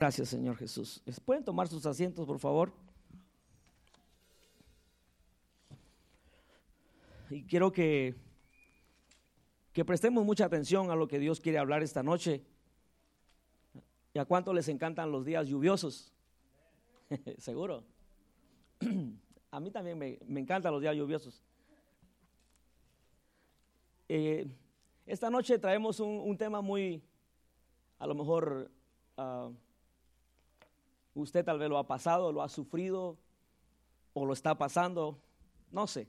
Gracias, Señor Jesús. ¿Pueden tomar sus asientos, por favor? Y quiero que, que prestemos mucha atención a lo que Dios quiere hablar esta noche. ¿Y a cuánto les encantan los días lluviosos? Seguro. a mí también me, encantan los días lluviosos. Eh, esta noche traemos un, tema muy, a lo mejor, uh, Usted tal vez lo ha pasado, lo ha sufrido o lo está pasando, no sé.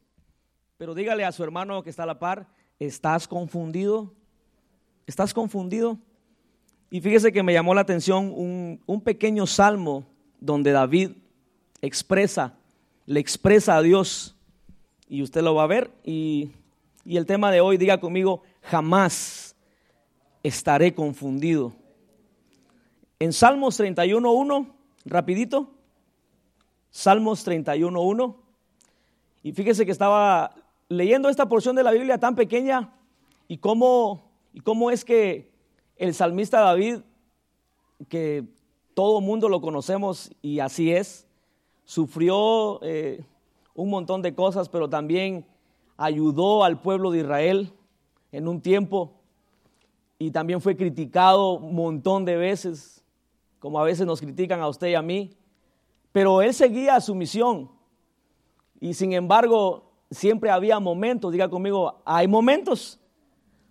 Pero dígale a su hermano que está a la par, ¿estás confundido? ¿Estás confundido? Y fíjese que me llamó la atención un, pequeño salmo donde David expresa, le expresa a Dios. Y usted lo va a ver. Y, y el tema de hoy, diga conmigo, jamás estaré confundido. En Salmos 31.1 Rapidito. Salmos 31.1. Y fíjese que estaba leyendo esta porción de la Biblia tan pequeña y cómo, y cómo es que el salmista David, que todo mundo lo conocemos y así es, sufrió eh, un montón de cosas, pero también ayudó al pueblo de Israel en un tiempo y también fue criticado un montón de veces como a veces nos critican a usted y a mí, pero él seguía su misión. Y sin embargo, siempre había momentos, diga conmigo, hay momentos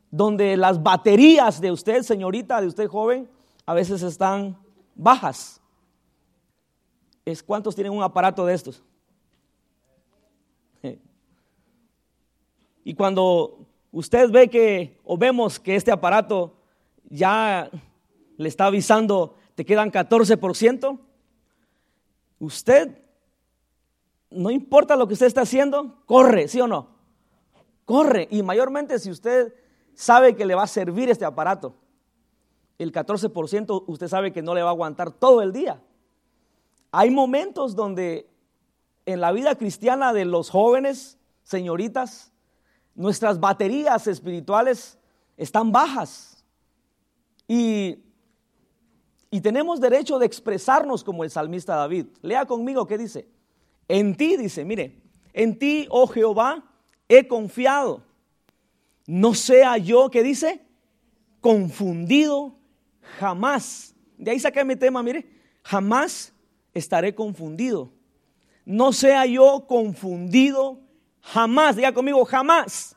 donde las baterías de usted, señorita, de usted joven, a veces están bajas. ¿Es cuántos tienen un aparato de estos? Y cuando usted ve que, o vemos que este aparato ya le está avisando te quedan 14%. Usted, no importa lo que usted está haciendo, corre, ¿sí o no? Corre. Y mayormente si usted sabe que le va a servir este aparato, el 14% usted sabe que no le va a aguantar todo el día. Hay momentos donde en la vida cristiana de los jóvenes, señoritas, nuestras baterías espirituales están bajas. Y y tenemos derecho de expresarnos como el salmista David. Lea conmigo qué dice. En ti, dice, mire, en ti, oh Jehová, he confiado. No sea yo, ¿qué dice? Confundido jamás. De ahí saqué mi tema, mire, jamás estaré confundido. No sea yo confundido jamás. Diga conmigo, jamás.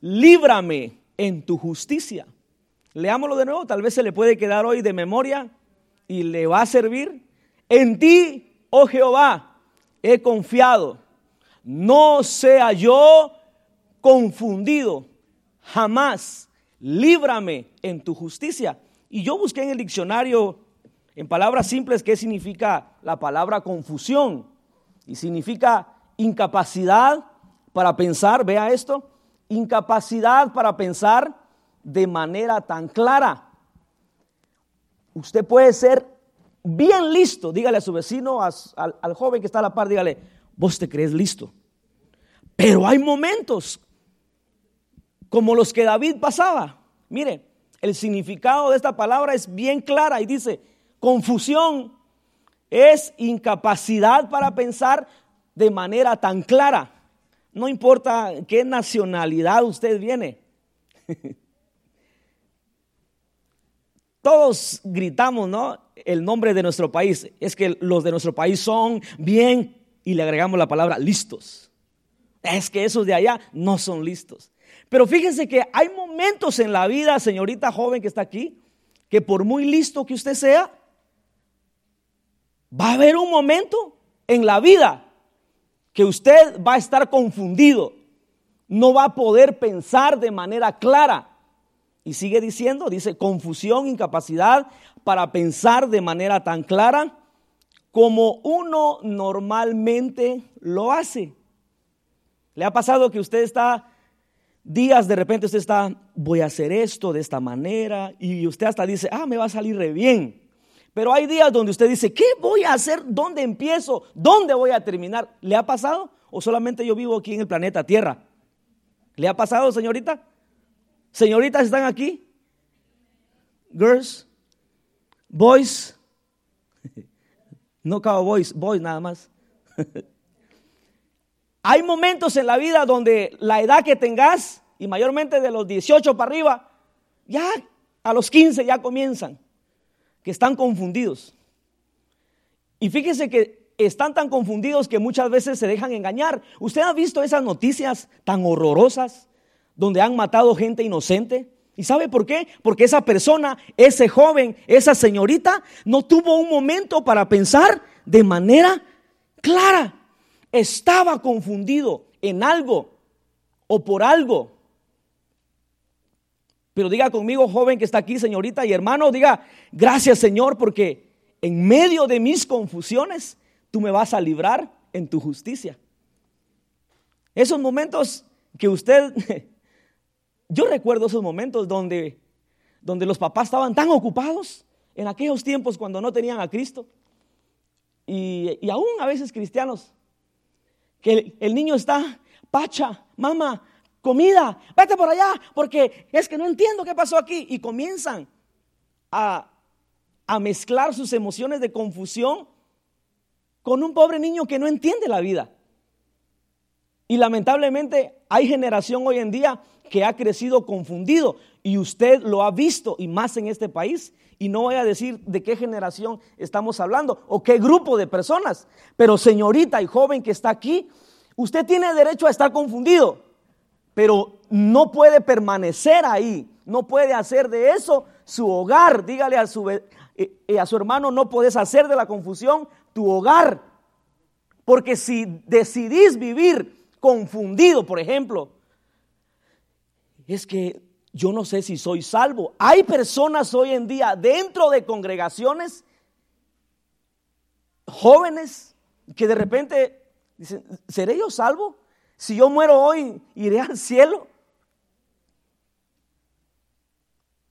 Líbrame en tu justicia. Leámoslo de nuevo, tal vez se le puede quedar hoy de memoria y le va a servir. En ti, oh Jehová, he confiado. No sea yo confundido. Jamás. Líbrame en tu justicia. Y yo busqué en el diccionario, en palabras simples, qué significa la palabra confusión. Y significa incapacidad para pensar, vea esto, incapacidad para pensar de manera tan clara. Usted puede ser bien listo. Dígale a su vecino, al, joven que está a la par, dígale, vos te crees listo. Pero hay momentos como los que David pasaba. Mire, el significado de esta palabra es bien clara y dice, confusión es incapacidad para pensar de manera tan clara. No importa qué nacionalidad usted viene. Todos gritamos, ¿no? El nombre de nuestro país. Es que los de nuestro país son bien, y le agregamos la palabra listos. Es que esos de allá no son listos. Pero fíjense que hay momentos en la vida, señorita joven que está aquí, que por muy listo que usted sea, va a haber un momento en la vida que usted va a estar confundido, no va a poder pensar de manera clara. Y sigue diciendo, dice, confusión, incapacidad para pensar de manera tan clara como uno normalmente lo hace. ¿Le ha pasado que usted está días de repente usted está, voy a hacer esto de esta manera y usted hasta dice, ah, me va a salir re bien. Pero hay días donde usted dice, ¿qué voy a hacer? ¿Dónde empiezo? ¿Dónde voy a terminar? ¿Le ha pasado? ¿O solamente yo vivo aquí en el planeta Tierra? ¿Le ha pasado, señorita? Señoritas, ¿están aquí? Girls, boys, No cowboys, boys nada más. Hay momentos en la vida donde la edad que tengas, y mayormente de los 18 para arriba, ya a los 15 ya comienzan, que están confundidos. Y fíjese que están tan confundidos que muchas veces se dejan engañar. ¿Usted ha visto esas noticias tan horrorosas donde han matado gente inocente? ¿Y sabe por qué? Porque esa persona, ese joven, esa señorita, no tuvo un momento para pensar de manera clara. Estaba confundido en algo o por algo. Pero diga conmigo, joven que está aquí, señorita y hermano, diga, gracias Señor, porque en medio de mis confusiones, tú me vas a librar en tu justicia. Esos momentos que usted, yo recuerdo esos momentos donde, donde los papás estaban tan ocupados en aquellos tiempos cuando no tenían a Cristo. Y, y aún a veces cristianos, que el, niño está, pacha, mamá, comida, vete por allá, porque es que no entiendo qué pasó aquí. Y comienzan a, a mezclar sus emociones de confusión con un pobre niño que no entiende la vida. Y lamentablemente hay generación hoy en día que ha crecido confundido y usted lo ha visto y más en este país. Y no voy a decir de qué generación estamos hablando o qué grupo de personas, pero señorita y joven que está aquí, usted tiene derecho a estar confundido, pero no puede permanecer ahí, no puede hacer de eso su hogar. Dígale a su, eh, eh, a su hermano, no puedes hacer de la confusión tu hogar. Porque si decidís vivir confundido, por ejemplo, es que yo no sé si soy salvo. Hay personas hoy en día dentro de congregaciones, jóvenes, que de repente dicen, ¿seré yo salvo? Si yo muero hoy, ¿iré al cielo?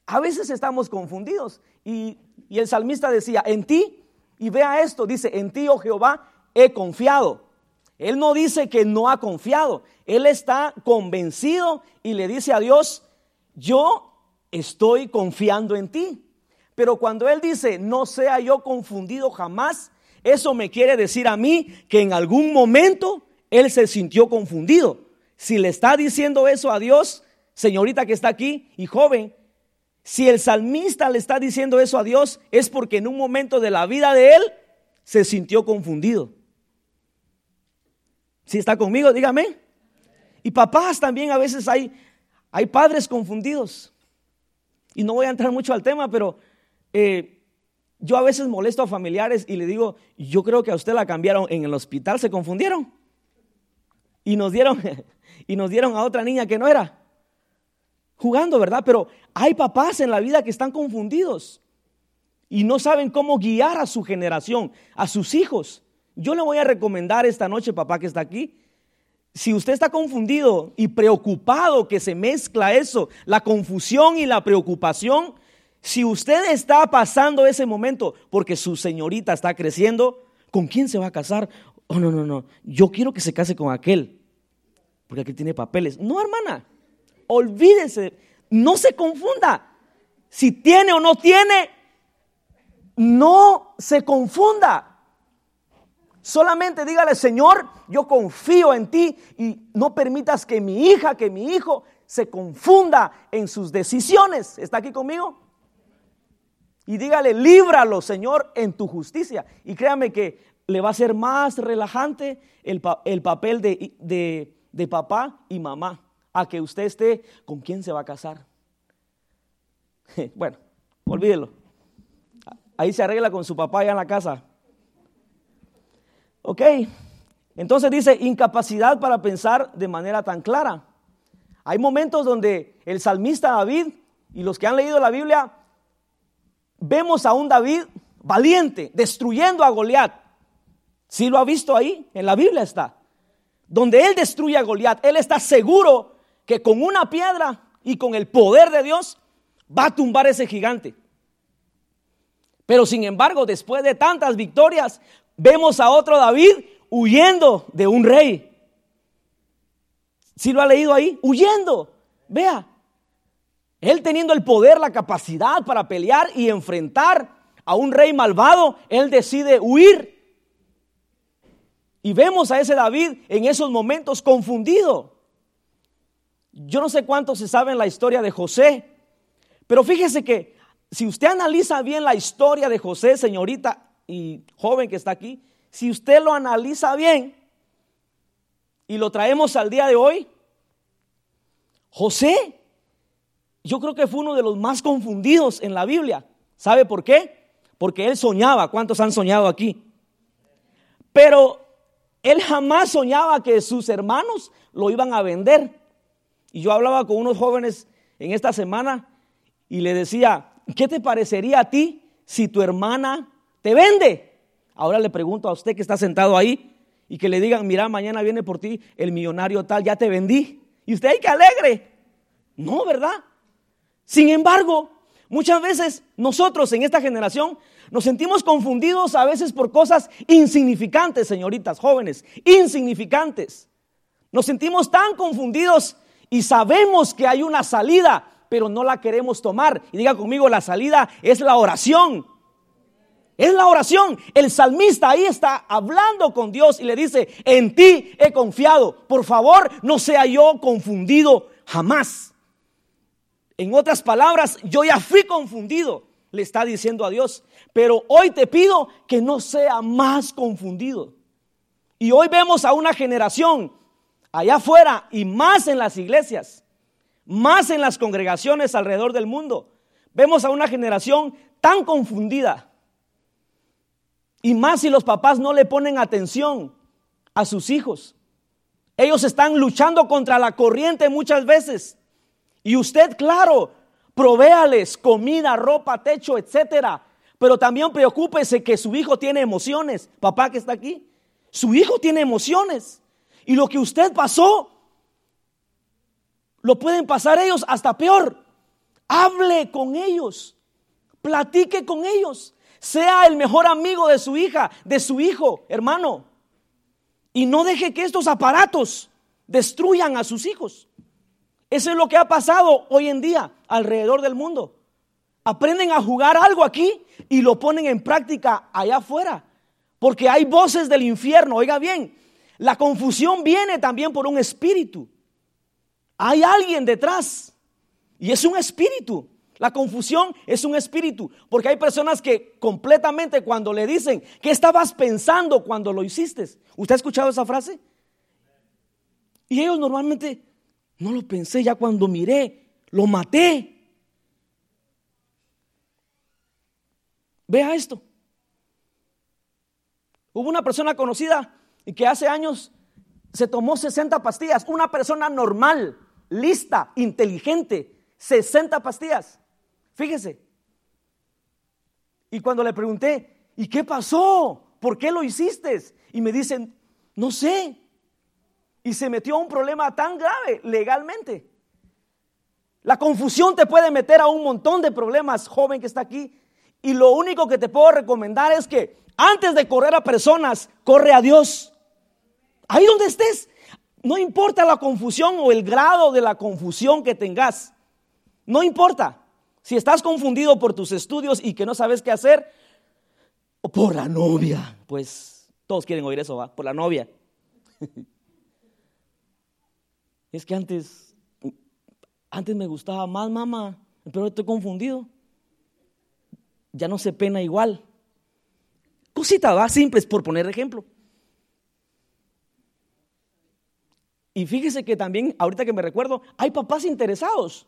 A veces estamos confundidos y, y el salmista decía, en ti y vea esto, dice, en ti, oh Jehová, he confiado. Él no dice que no ha confiado, él está convencido y le dice a Dios, yo estoy confiando en ti. Pero cuando él dice, no sea yo confundido jamás, eso me quiere decir a mí que en algún momento él se sintió confundido. Si le está diciendo eso a Dios, señorita que está aquí y joven, si el salmista le está diciendo eso a Dios, es porque en un momento de la vida de él se sintió confundido. Si está conmigo, dígame. Y papás también a veces hay, hay padres confundidos. Y no voy a entrar mucho al tema, pero eh, yo a veces molesto a familiares y le digo, yo creo que a usted la cambiaron en el hospital, se confundieron. Y nos dieron, y nos dieron a otra niña que no era jugando, ¿verdad? Pero hay papás en la vida que están confundidos y no saben cómo guiar a su generación, a sus hijos. Yo le voy a recomendar esta noche, papá que está aquí, si usted está confundido y preocupado que se mezcla eso, la confusión y la preocupación, si usted está pasando ese momento porque su señorita está creciendo, ¿con quién se va a casar? Oh, no, no, no, yo quiero que se case con aquel, porque aquí tiene papeles. No, hermana, olvídese, no se confunda. Si tiene o no tiene, no se confunda. Solamente dígale, Señor, yo confío en ti y no permitas que mi hija, que mi hijo se confunda en sus decisiones. ¿Está aquí conmigo? Y dígale, líbralo, Señor, en tu justicia. Y créame que le va a ser más relajante el, papel de, de papá y mamá a que usted esté con quién se va a casar. Bueno, olvídelo. Ahí se arregla con su papá allá en la casa. Ok, entonces dice incapacidad para pensar de manera tan clara. Hay momentos donde el salmista David y los que han leído la Biblia vemos a un David valiente destruyendo a Goliat. Si lo ha visto ahí, en la Biblia está. Donde él destruye a Goliat, él está seguro que con una piedra y con el poder de Dios va a tumbar ese gigante. Pero sin embargo, después de tantas victorias, vemos a otro David huyendo de un rey. Si lo ha leído ahí? Huyendo. Vea, él teniendo el poder, la capacidad para pelear y enfrentar a un rey malvado, él decide huir Y vemos a ese David en esos momentos confundido. Yo no sé cuánto se sabe en la historia de José, pero fíjese que si usted analiza bien la historia de José, señorita y joven que está aquí, si usted lo analiza bien y lo traemos al día de hoy, José, yo creo que fue uno de los más confundidos en la Biblia. ¿Sabe por qué? Porque él soñaba. ¿Cuántos han soñado aquí? Pero él jamás soñaba que sus hermanos lo iban a vender. Y yo hablaba con unos jóvenes en esta semana y le decía, ¿qué te parecería a ti si tu hermana te vende? Ahora le pregunto a usted que está sentado ahí y que le digan, mira, mañana viene por ti el millonario tal, ya te vendí. Y usted hay que alegre. No, ¿verdad? Sin embargo, muchas veces nosotros en esta generación nos sentimos confundidos a veces por cosas insignificantes, señoritas jóvenes, insignificantes. Nos sentimos tan confundidos y sabemos que hay una salida, pero no la queremos tomar. Y diga conmigo, la salida es la oración. Es la oración. El salmista ahí está hablando con Dios y le dice, en ti he confiado. Por favor, no sea yo confundido jamás. En otras palabras, yo ya fui confundido, le está diciendo a Dios. Pero hoy te pido que no sea más confundido. Y hoy vemos a una generación allá afuera y más en las iglesias, más en las congregaciones alrededor del mundo. Vemos a una generación tan confundida y más si los papás no le ponen atención a sus hijos. Ellos están luchando contra la corriente muchas veces. Y usted, claro, provéales comida, ropa, techo, etcétera. Pero también preocúpese que su hijo tiene emociones. Papá que está aquí, su hijo tiene emociones. Y lo que usted pasó, lo pueden pasar ellos hasta peor. Hable con ellos, platique con ellos. Sea el mejor amigo de su hija, de su hijo, hermano. Y no deje que estos aparatos destruyan a sus hijos. Eso es lo que ha pasado hoy en día alrededor del mundo. Aprenden a jugar algo aquí y lo ponen en práctica allá afuera. Porque hay voces del infierno. Oiga bien, la confusión viene también por un espíritu. Hay alguien detrás y es un espíritu. La confusión es un espíritu, porque hay personas que completamente cuando le dicen, ¿qué estabas pensando cuando lo hiciste? ¿Usted ha escuchado esa frase? Y ellos normalmente, no lo pensé ya cuando miré, lo maté. Vea esto. Hubo una persona conocida y que hace años se tomó 60 pastillas, una persona normal, lista, inteligente, 60 pastillas. Fíjese. Y cuando le pregunté, ¿y qué pasó? ¿Por qué lo hiciste? Y me dicen, no sé. Y se metió a un problema tan grave legalmente. La confusión te puede meter a un montón de problemas, joven que está aquí. Y lo único que te puedo recomendar es que antes de correr a personas, corre a Dios. Ahí donde estés, no importa la confusión o el grado de la confusión que tengas. No importa. Si estás confundido por tus estudios y que no sabes qué hacer, o por la novia, pues todos quieren oír eso, ¿va? Por la novia. es que antes, antes me gustaba más mamá, pero estoy confundido. Ya no se pena igual. Cosita, va, simples, por poner ejemplo. Y fíjese que también, ahorita que me recuerdo, hay papás interesados.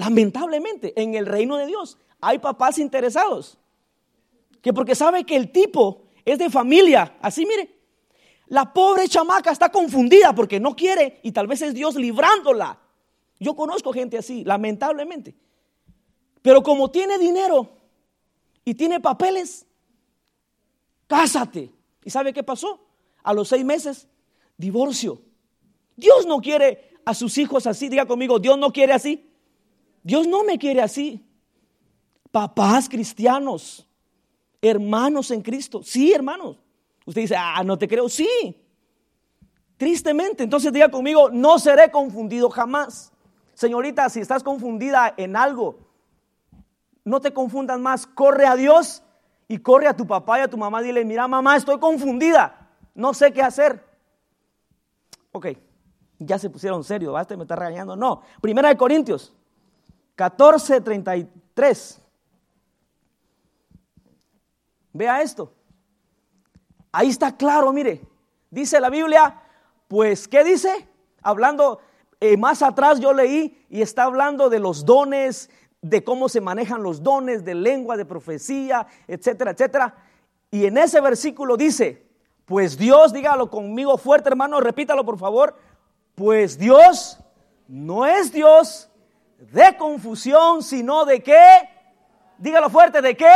Lamentablemente, en el reino de Dios hay papás interesados. Que porque sabe que el tipo es de familia, así mire, la pobre chamaca está confundida porque no quiere y tal vez es Dios librándola. Yo conozco gente así, lamentablemente. Pero como tiene dinero y tiene papeles, cásate. ¿Y sabe qué pasó? A los seis meses, divorcio. Dios no quiere a sus hijos así. Diga conmigo, Dios no quiere así. Dios no me quiere así. Papás cristianos, hermanos en Cristo. Sí, hermanos. Usted dice, ah, no te creo. Sí. Tristemente. Entonces diga conmigo, no seré confundido jamás. Señorita, si estás confundida en algo, no te confundas más. Corre a Dios y corre a tu papá y a tu mamá. Dile, mira, mamá, estoy confundida. no sé qué hacer. Ok, ya se pusieron serio, basta, me está regañando. No, Primera de Corintios 14, 33. Vea esto. Ahí está claro, mire. Dice la Biblia, pues, ¿qué dice? Hablando, eh, más atrás yo leí y está hablando de los dones, de cómo se manejan los dones, de lengua, de profecía, etcétera, etcétera. Y en ese versículo dice, pues Dios, dígalo conmigo fuerte hermano, repítalo por favor, pues Dios no es Dios de confusión, sino de qué, dígalo fuerte, de qué,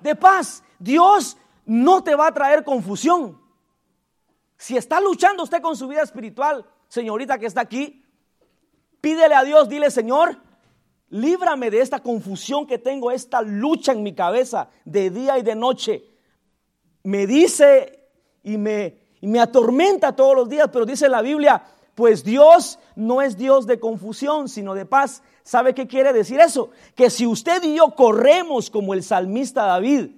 de paz. Dios no te va a traer confusión. Si está luchando usted con su vida espiritual, señorita que está aquí, pídele a Dios, dile, Señor, líbrame de esta confusión que tengo, esta lucha en mi cabeza de día y de noche. Me dice y me, y me atormenta todos los días, pero dice la Biblia, pues Dios no es Dios de confusión, sino de paz. ¿Sabe qué quiere decir eso? Que si usted y yo corremos como el salmista David,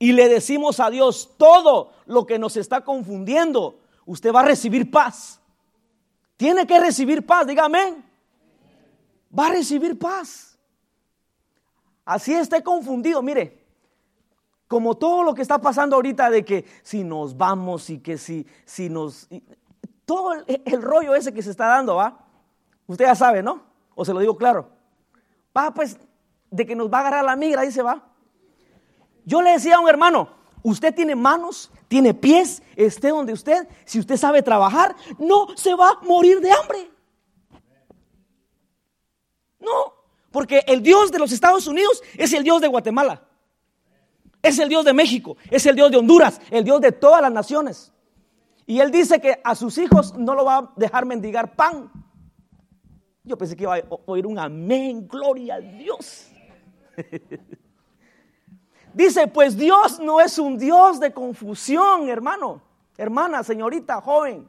y le decimos a Dios todo lo que nos está confundiendo, usted va a recibir paz. Tiene que recibir paz, dígame. Va a recibir paz. Así esté confundido, mire, como todo lo que está pasando ahorita de que si nos vamos y que si, si nos... Todo el, rollo ese que se está dando, ¿va? Usted ya sabe, ¿no? O se lo digo claro. Va, pues, de que nos va a agarrar la migra, dice, va. Yo le decía a un hermano, usted tiene manos, tiene pies, esté donde usted, si usted sabe trabajar, no se va a morir de hambre. No, porque el Dios de los Estados Unidos es el Dios de Guatemala. Es el Dios de México, es el Dios de Honduras, el Dios de todas las naciones. Y él dice que a sus hijos no lo va a dejar mendigar pan. Yo pensé que iba a oír un amén, gloria a Dios. Dice, pues Dios no es un Dios de confusión, hermano, hermana, señorita, joven.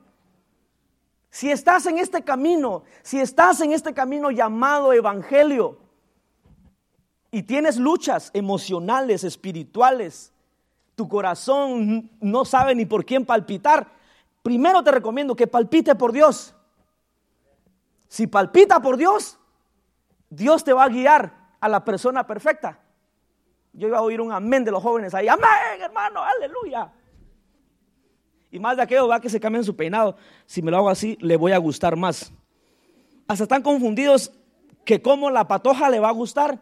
Si estás en este camino, si estás en este camino llamado evangelio y tienes luchas emocionales, espirituales, tu corazón no sabe ni por quién palpitar, primero te recomiendo que palpite por Dios. Si palpita por Dios, Dios te va a guiar a la persona perfecta. Yo iba a oír un amén de los jóvenes ahí. Amén, hermano, aleluya. Y más de aquello, va que se cambien su peinado. Si me lo hago así, le voy a gustar más. Hasta están confundidos que como la patoja le va a gustar.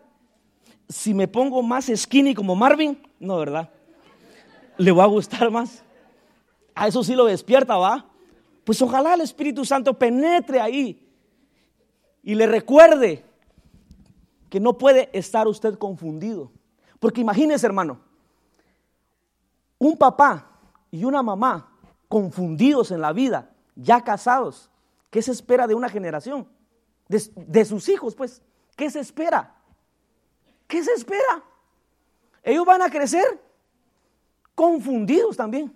Si me pongo más skinny como Marvin, no, ¿verdad? Le va a gustar más. A eso sí lo despierta, ¿va? Pues ojalá el Espíritu Santo penetre ahí y le recuerde que no puede estar usted confundido. Porque imagínese, hermano, un papá y una mamá confundidos en la vida, ya casados, ¿qué se espera de una generación? De, sus hijos, pues, ¿qué se espera? ¿Qué se espera? Ellos van a crecer confundidos también.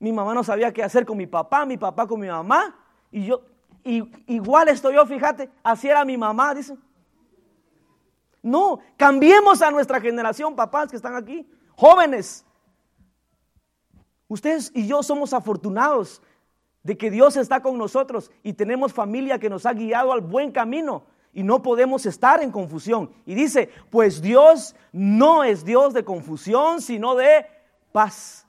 Mi mamá no sabía qué hacer con mi papá, mi papá con mi mamá, y yo, igual estoy yo, fíjate, así era mi mamá, dice. No, cambiemos a nuestra generación, papás que están aquí, jóvenes. Ustedes y yo somos afortunados de que Dios está con nosotros y tenemos familia que nos ha guiado al buen camino y no podemos estar en confusión. Y dice, pues Dios no es Dios de confusión, sino de paz.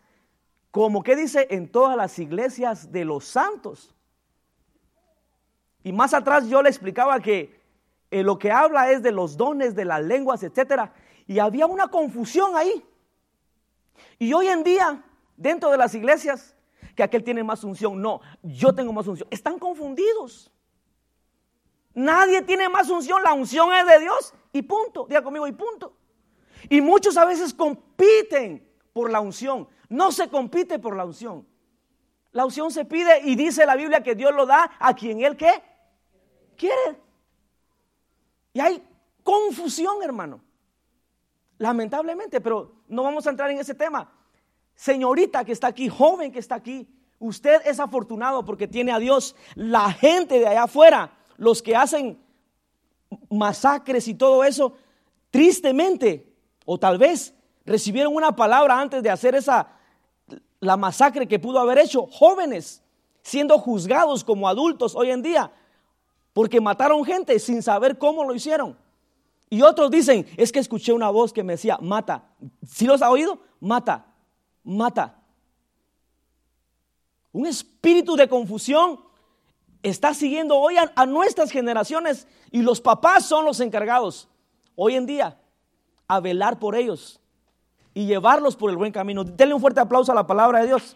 Como que dice en todas las iglesias de los santos. Y más atrás yo le explicaba que eh, lo que habla es de los dones, de las lenguas, etc. Y había una confusión ahí. Y hoy en día, dentro de las iglesias, que aquel tiene más unción, no, yo tengo más unción. Están confundidos. Nadie tiene más unción, la unción es de Dios y punto. Diga conmigo y punto. Y muchos a veces compiten por la unción. No se compite por la unción. La unción se pide y dice la Biblia que Dios lo da a quien Él qué quiere. Y hay confusión, hermano. Lamentablemente, pero no vamos a entrar en ese tema. Señorita que está aquí, joven que está aquí, usted es afortunado porque tiene a Dios. La gente de allá afuera, los que hacen masacres y todo eso, tristemente, o tal vez recibieron una palabra antes de hacer esa, la masacre que pudo haber hecho jóvenes siendo juzgados como adultos hoy en día porque mataron gente sin saber cómo lo hicieron. Y otros dicen, es que escuché una voz que me decía, mata. ¿Sí los ha oído? Mata, mata. Un espíritu de confusión está siguiendo hoy a, nuestras generaciones y los papás son los encargados hoy en día a velar por ellos y llevarlos por el buen camino. Denle un fuerte aplauso a la palabra de Dios.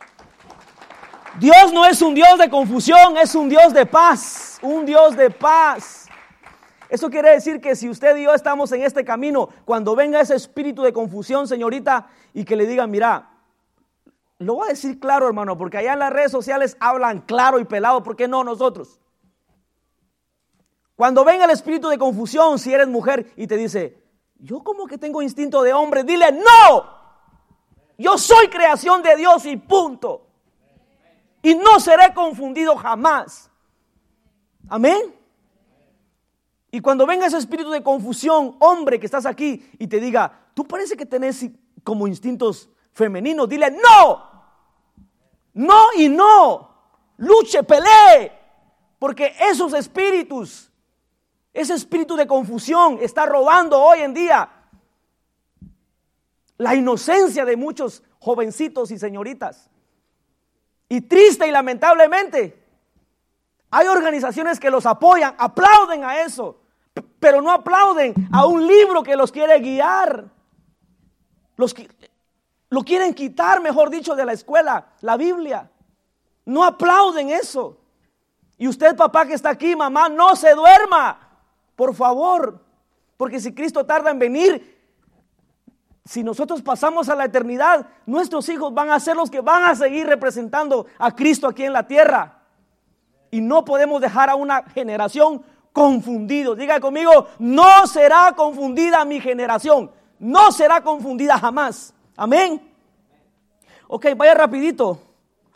Dios no es un Dios de confusión, es un Dios de paz, un Dios de paz. Eso quiere decir que si usted y yo estamos en este camino, cuando venga ese espíritu de confusión, señorita, y que le diga, mira, lo voy a decir claro, hermano, porque allá en las redes sociales hablan claro y pelado, ¿por qué no nosotros? Cuando venga el espíritu de confusión, si eres mujer y te dice, yo como que tengo instinto de hombre, dile, no, yo soy creación de Dios y punto. Y no seré confundido jamás. Amén. Y cuando venga ese espíritu de confusión, hombre que estás aquí y te diga, tú parece que tenés como instintos femeninos, dile, no, no y no, luche, pelee, porque esos espíritus ese espíritu de confusión está robando hoy en día la inocencia de muchos jovencitos y señoritas. Y triste y lamentablemente, hay organizaciones que los apoyan, aplauden a eso, pero no aplauden a un libro que los quiere guiar. Los, lo quieren quitar, mejor dicho, de la escuela, la Biblia. No aplauden eso. Y usted, papá que está aquí, mamá, no se duerma. Por favor, porque si Cristo tarda en venir, si nosotros pasamos a la eternidad, nuestros hijos van a ser los que van a seguir representando a Cristo aquí en la tierra. Y no podemos dejar a una generación confundido. Diga conmigo, no será confundida mi generación. No será confundida jamás. Amén. Ok, vaya rapidito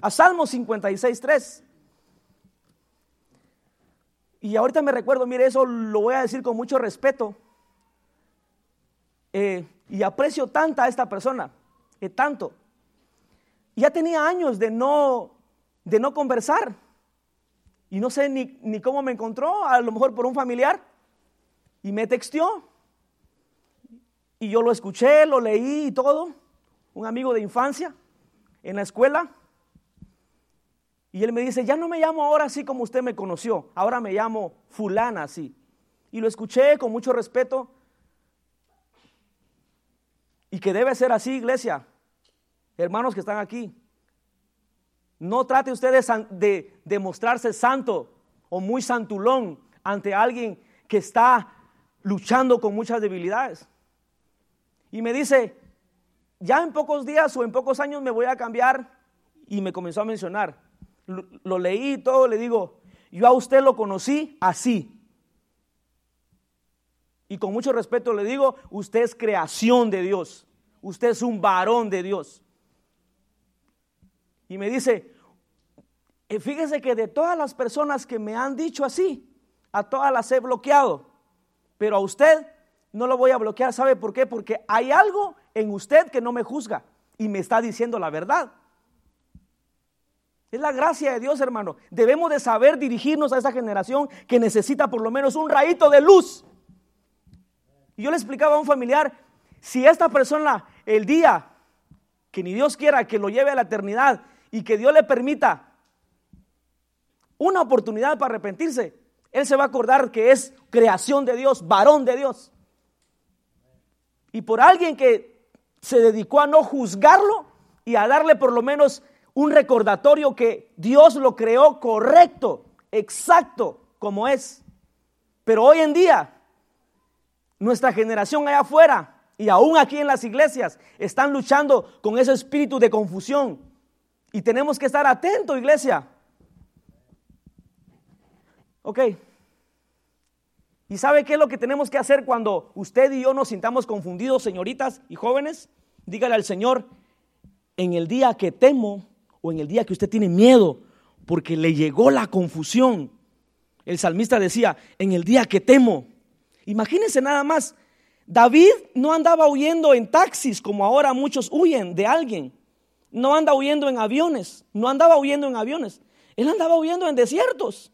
a Salmo 56, 3. Y ahorita me recuerdo, mire, eso lo voy a decir con mucho respeto. Eh, y aprecio tanto a esta persona, eh, tanto. Ya tenía años de no, de no conversar. Y no sé ni, ni cómo me encontró, a lo mejor por un familiar. Y me texteó. Y yo lo escuché, lo leí y todo. Un amigo de infancia en la escuela. Y él me dice, ya no me llamo ahora así como usted me conoció, ahora me llamo fulana así. Y lo escuché con mucho respeto. Y que debe ser así, iglesia. Hermanos que están aquí. No trate ustedes de, de mostrarse santo o muy santulón ante alguien que está luchando con muchas debilidades. Y me dice, ya en pocos días o en pocos años me voy a cambiar. Y me comenzó a mencionar, lo, leí y todo, le digo, yo a usted lo conocí así. Y con mucho respeto le digo, usted es creación de Dios. Usted es un varón de Dios. Y me dice, eh, fíjese que de todas las personas que me han dicho así, a todas las he bloqueado. Pero a usted no lo voy a bloquear. ¿Sabe por qué? Porque hay algo en usted que no me juzga y me está diciendo la verdad. Es la gracia de Dios, hermano. Debemos de saber dirigirnos a esa generación que necesita por lo menos un rayito de luz. Y yo le explicaba a un familiar, si esta persona el día que ni Dios quiera que lo lleve a la eternidad y que Dios le permita una oportunidad para arrepentirse, él se va a acordar que es creación de Dios, varón de Dios. Y por alguien que se dedicó a no juzgarlo y a darle por lo menos un recordatorio que Dios lo creó correcto, exacto como es. Pero hoy en día, nuestra generación allá afuera y aún aquí en las iglesias están luchando con ese espíritu de confusión. Y tenemos que estar atentos, iglesia. Ok. ¿Y sabe qué es lo que tenemos que hacer cuando usted y yo nos sintamos confundidos, señoritas y jóvenes? Dígale al Señor, en el día que temo, o en el día que usted tiene miedo porque le llegó la confusión. El salmista decía, en el día que temo. Imagínense nada más, David no andaba huyendo en taxis como ahora muchos huyen de alguien. no anda huyendo en aviones, no andaba huyendo en aviones, él andaba huyendo en desiertos.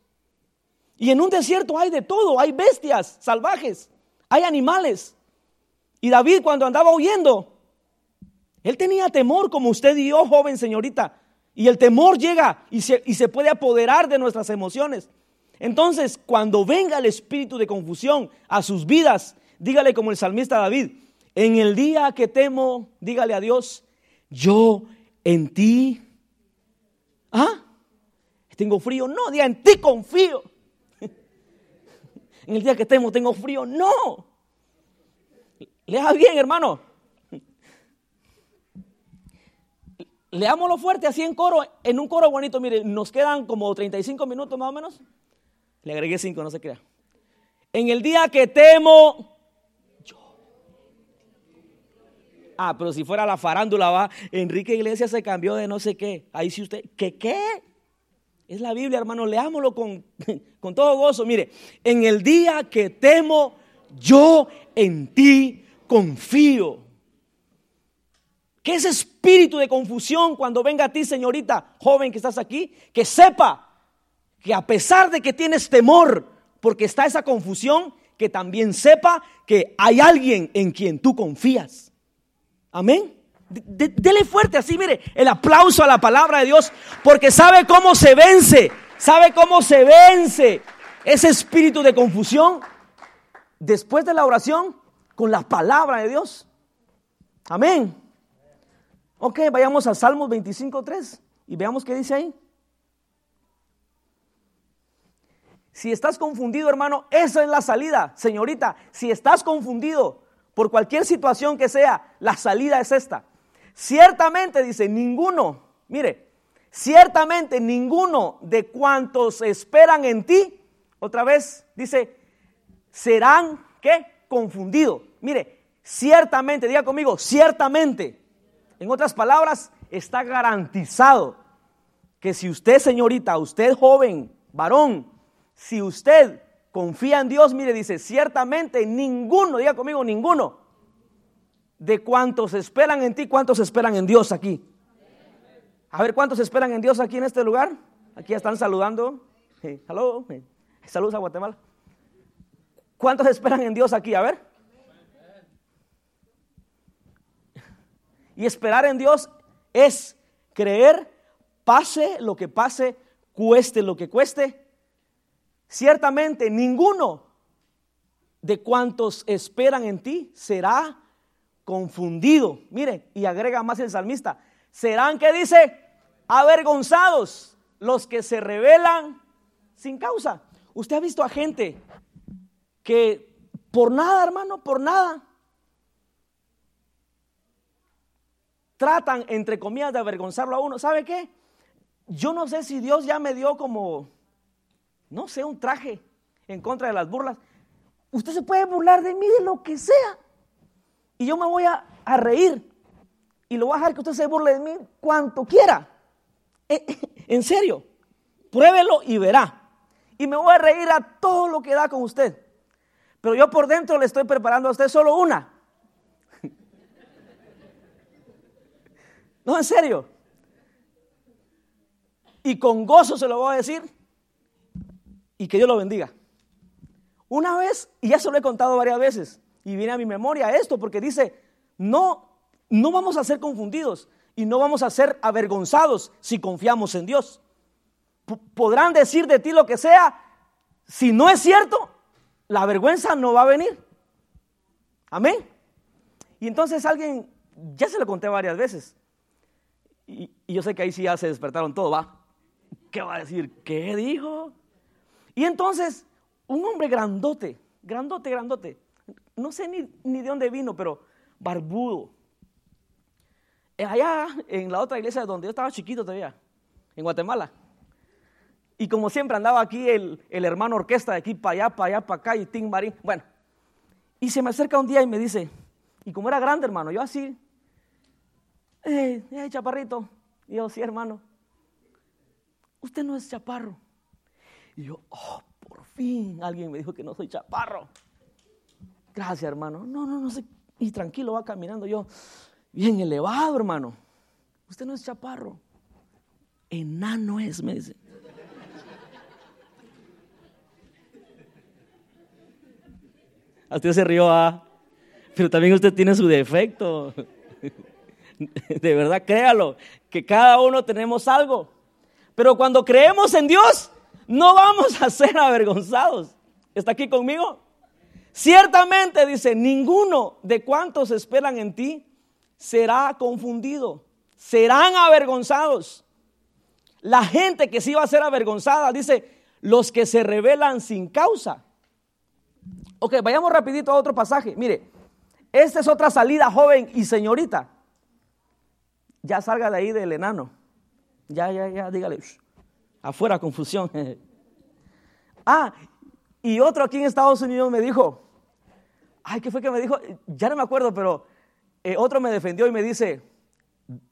Y en un desierto hay de todo, hay bestias salvajes, hay animales. Y David cuando andaba huyendo, él tenía temor como usted y yo, joven señorita. Y el temor llega y se, y se puede apoderar de nuestras emociones. Entonces, cuando venga el espíritu de confusión a sus vidas, dígale como el salmista David, en el día que temo, dígale a Dios, yo en ti, ¿ah? Tengo frío, no, diga en ti confío. en el día que temo tengo frío, no. Lea bien, hermano. Leámoslo fuerte así en coro, en un coro bonito. Mire, nos quedan como 35 minutos más o menos. Le agregué 5, no se crea. En el día que temo, yo. Ah, pero si fuera la farándula, va. Enrique Iglesias se cambió de no sé qué. Ahí sí usted, ¿qué qué? Es la Biblia, hermano. Leámoslo con, con todo gozo. Mire, en el día que temo, yo en ti confío. Que ese espíritu de confusión cuando venga a ti, señorita joven que estás aquí, que sepa que a pesar de que tienes temor, porque está esa confusión, que también sepa que hay alguien en quien tú confías. Amén. dele fuerte así, mire, el aplauso a la palabra de Dios, porque sabe cómo se vence, sabe cómo se vence ese espíritu de confusión después de la oración con la palabra de Dios. Amén. Ok, vayamos a Salmos 25.3 y veamos qué dice ahí. Si estás confundido, hermano, esa es la salida. Señorita, si estás confundido por cualquier situación que sea, la salida es esta. Ciertamente, dice, ninguno, mire, ciertamente ninguno de cuantos esperan en ti, otra vez dice, serán, ¿qué? Confundidos. Mire, ciertamente, diga conmigo, ciertamente. En otras palabras, está garantizado que si usted, señorita, usted joven, varón, si usted confía en Dios, mire, dice, ciertamente ninguno, diga conmigo, ninguno, de cuantos esperan en ti, cuántos esperan en Dios aquí. A ver, ¿cuántos esperan en Dios aquí en este lugar? Aquí están saludando. hello. saludos a Guatemala. ¿Cuántos esperan en Dios aquí? A ver. Y esperar en Dios es creer, pase lo que pase, cueste lo que cueste. Ciertamente ninguno de cuantos esperan en ti será confundido. Mire, y agrega más el salmista, serán que dice, avergonzados los que se rebelan sin causa. Usted ha visto a gente que por nada, hermano, por nada, tratan, entre comillas, de avergonzarlo a uno. ¿Sabe qué? Yo no sé si Dios ya me dio como, no sé, un traje en contra de las burlas. Usted se puede burlar de mí de lo que sea. Y yo me voy a, reír. Y lo voy a dejar que usted se burle de mí cuanto quiera. Eh, en serio. Pruébelo y verá. Y me voy a reír a todo lo que da con usted. Pero yo por dentro le estoy preparando a usted solo una. No, en serio. Y con gozo se lo voy a decir. Y que Dios lo bendiga. Una vez, y ya se lo he contado varias veces, y viene a mi memoria esto, porque dice, no, no vamos a ser confundidos y no vamos a ser avergonzados si confiamos en Dios. podrán decir de ti lo que sea, si no es cierto, la vergüenza no va a venir. Amén. Y entonces alguien, ya se lo conté varias veces, y, yo sé que ahí sí ya se despertaron todo, va. ¿Qué va a decir? ¿Qué dijo? Y entonces, un hombre grandote, grandote, grandote, no sé ni, ni de dónde vino, pero barbudo. Allá en la otra iglesia donde yo estaba chiquito todavía, en Guatemala. Y como siempre andaba aquí el, el hermano orquesta de aquí para allá, para allá, para acá y Tim Marín. Bueno, y se me acerca un día y me dice, y como era grande hermano, yo así, eh, chaparrito. Y yo, sí, hermano. Usted no es chaparro. Y yo, oh, por fin alguien me dijo que no soy chaparro. Gracias, hermano. No, no, no sé. Y tranquilo va caminando yo, bien elevado, hermano. Usted no es chaparro. Enano es, me dice. A usted se rió, ah. Pero también usted tiene su defecto. De verdad, créalo, que cada uno tenemos algo. Pero cuando creemos en Dios, no vamos a ser avergonzados. ¿Está aquí conmigo? Ciertamente dice, ninguno de cuantos esperan en ti será confundido, serán avergonzados. La gente que sí va a ser avergonzada, dice, los que se rebelan sin causa. Ok, vayamos rapidito a otro pasaje. Mire, esta es otra salida, joven y señorita. Ya salga de ahí del enano. Ya, ya, ya, dígale. afuera confusión. ah, y otro aquí en Estados Unidos me dijo, ay, ¿qué fue que me dijo? Ya no me acuerdo, pero eh, otro me defendió y me dice,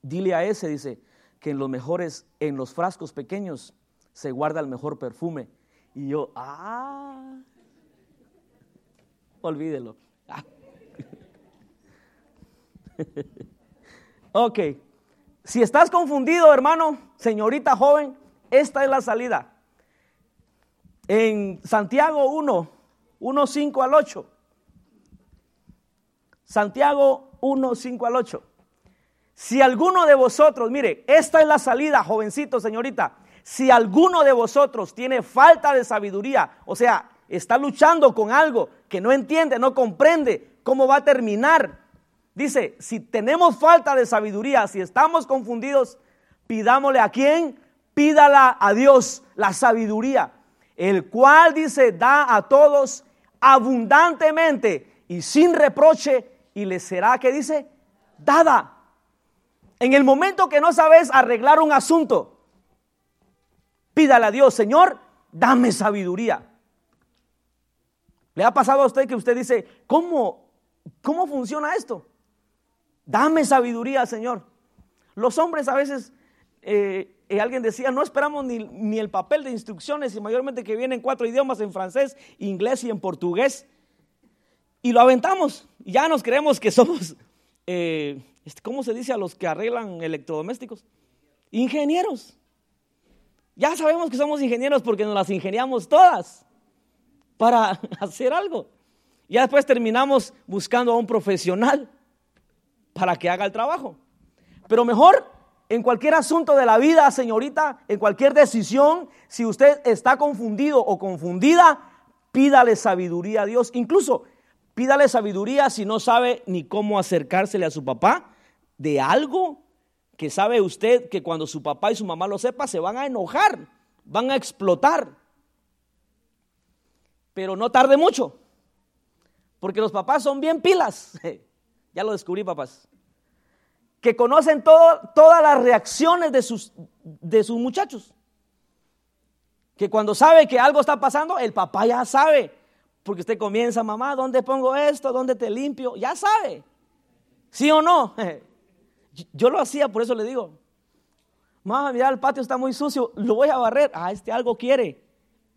dile a ese, dice, que en los mejores, en los frascos pequeños se guarda el mejor perfume. Y yo, ah, olvídelo. Ah. ok, si estás confundido, hermano, señorita joven, esta es la salida. En Santiago 1, 1, 5 al 8. Santiago 1, 5 al 8. Si alguno de vosotros, mire, esta es la salida, jovencito, señorita. Si alguno de vosotros tiene falta de sabiduría, o sea, está luchando con algo que no entiende, no comprende cómo va a terminar. Dice, si tenemos falta de sabiduría, si estamos confundidos, pidámosle a quién? Pídala a Dios, la sabiduría, el cual dice, da a todos abundantemente y sin reproche y le será, que dice? Dada. En el momento que no sabes arreglar un asunto, pídale a Dios, Señor, dame sabiduría. ¿Le ha pasado a usted que usted dice, ¿cómo, cómo funciona esto? Dame sabiduría, Señor. Los hombres a veces, eh, eh, alguien decía, no esperamos ni, ni, el papel de instrucciones y mayormente que vienen cuatro idiomas en francés, inglés y en portugués. Y lo aventamos. Y ya nos creemos que somos, eh, este, ¿cómo se dice a los que arreglan electrodomésticos? Ingenieros. Ya sabemos que somos ingenieros porque nos las ingeniamos todas para hacer algo. Ya después terminamos buscando a un profesional para que haga el trabajo. Pero mejor en cualquier asunto de la vida, señorita, en cualquier decisión, si usted está confundido o confundida, pídale sabiduría a Dios. Incluso pídale sabiduría si no sabe ni cómo acercársele a su papá de algo que sabe usted que cuando su papá y su mamá lo sepa se van a enojar, van a explotar. Pero no tarde mucho, porque los papás son bien pilas. Ya lo descubrí, papás. Que conocen todas las reacciones de sus, de sus muchachos. Que cuando sabe que algo está pasando, el papá ya sabe. Porque usted comienza, mamá, ¿dónde pongo esto? ¿Dónde te limpio? Ya sabe. ¿Sí o no? Yo lo hacía, por eso le digo. Mamá, mira, el patio está muy sucio, lo voy a barrer. Ah, este algo quiere.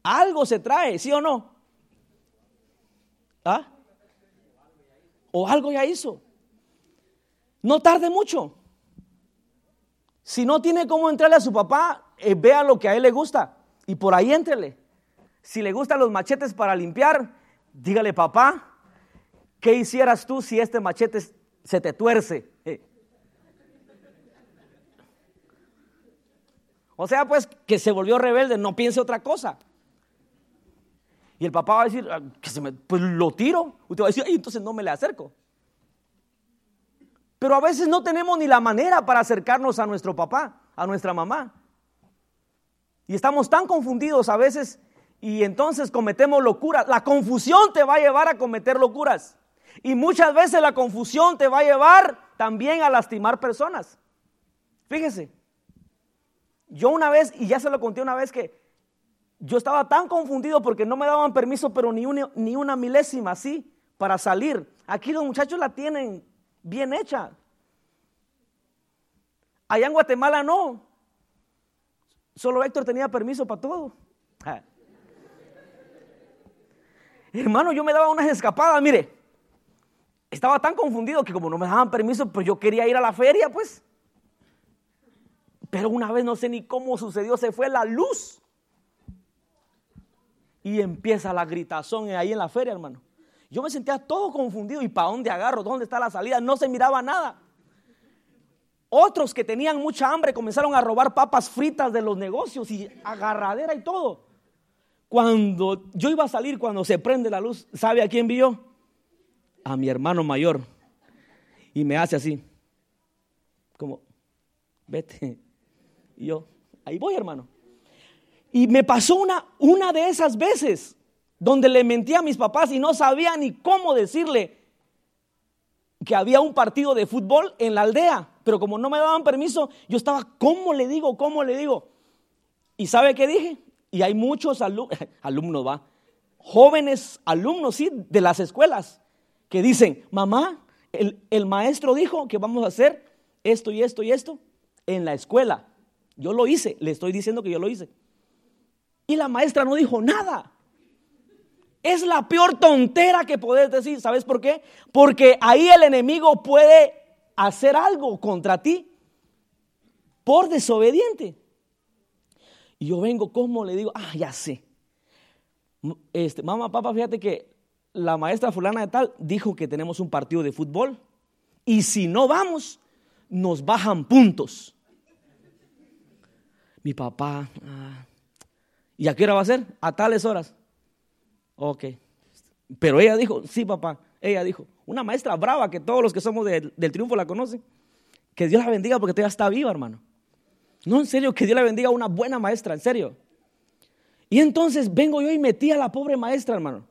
Algo se trae, ¿sí o no? ¿Ah? O algo ya hizo. No tarde mucho. Si no tiene cómo entrarle a su papá, eh, vea lo que a él le gusta y por ahí entrele. Si le gustan los machetes para limpiar, dígale, papá, ¿qué hicieras tú si este machete se te tuerce? O sea, pues que se volvió rebelde, no piense otra cosa. Y el papá va a decir, ah, que se me, pues lo tiro. Usted va a decir, entonces no me le acerco. Pero a veces no tenemos ni la manera para acercarnos a nuestro papá, a nuestra mamá. Y estamos tan confundidos a veces y entonces cometemos locuras. La confusión te va a llevar a cometer locuras. Y muchas veces la confusión te va a llevar también a lastimar personas. Fíjese, yo una vez, y ya se lo conté una vez, que yo estaba tan confundido porque no me daban permiso, pero ni una, ni una milésima así para salir. Aquí los muchachos la tienen bien hecha. Allá en Guatemala no. Solo Héctor tenía permiso para todo. Hermano, yo me daba unas escapadas, mire. Estaba tan confundido que como no me daban permiso, pues yo quería ir a la feria, pues. Pero una vez no sé ni cómo sucedió, se fue la luz. Y empieza la gritazón ahí en la feria, hermano. Yo me sentía todo confundido. ¿Y para dónde agarro? ¿Dónde está la salida? No se miraba nada. Otros que tenían mucha hambre comenzaron a robar papas fritas de los negocios y agarradera y todo. Cuando yo iba a salir, cuando se prende la luz, ¿sabe a quién vio? A mi hermano mayor. Y me hace así, como, vete. Y yo, ahí voy, hermano. Y me pasó una, una de esas veces donde le mentí a mis papás y no sabía ni cómo decirle que había un partido de fútbol en la aldea. Pero como no me daban permiso, yo estaba, ¿cómo le digo? ¿Cómo le digo? ¿Y sabe qué dije? Y hay muchos alumnos, jóvenes alumnos, sí, de las escuelas, que dicen, mamá, el maestro dijo que vamos a hacer esto y esto y esto en la escuela. Yo lo hice, le estoy diciendo que yo lo hice. Y la maestra no dijo nada. Es la peor tontera que puedes decir. ¿Sabes por qué? Porque ahí el enemigo puede hacer algo contra ti por desobediente. Y yo vengo, ¿cómo le digo? Ah, ya sé. Este, mamá, papá, fíjate que la maestra fulana de tal dijo que tenemos un partido de fútbol y si no vamos, nos bajan puntos. Mi papá, ah, ¿y a qué hora va a ser? A tales horas. Ok. Pero ella dijo, sí, papá, ella dijo, una maestra brava que todos los que somos del triunfo la conocen. Que Dios la bendiga porque todavía está viva, hermano. No, en serio, que Dios la bendiga a una buena maestra, en serio. Y entonces vengo yo y metí a la pobre maestra, hermano.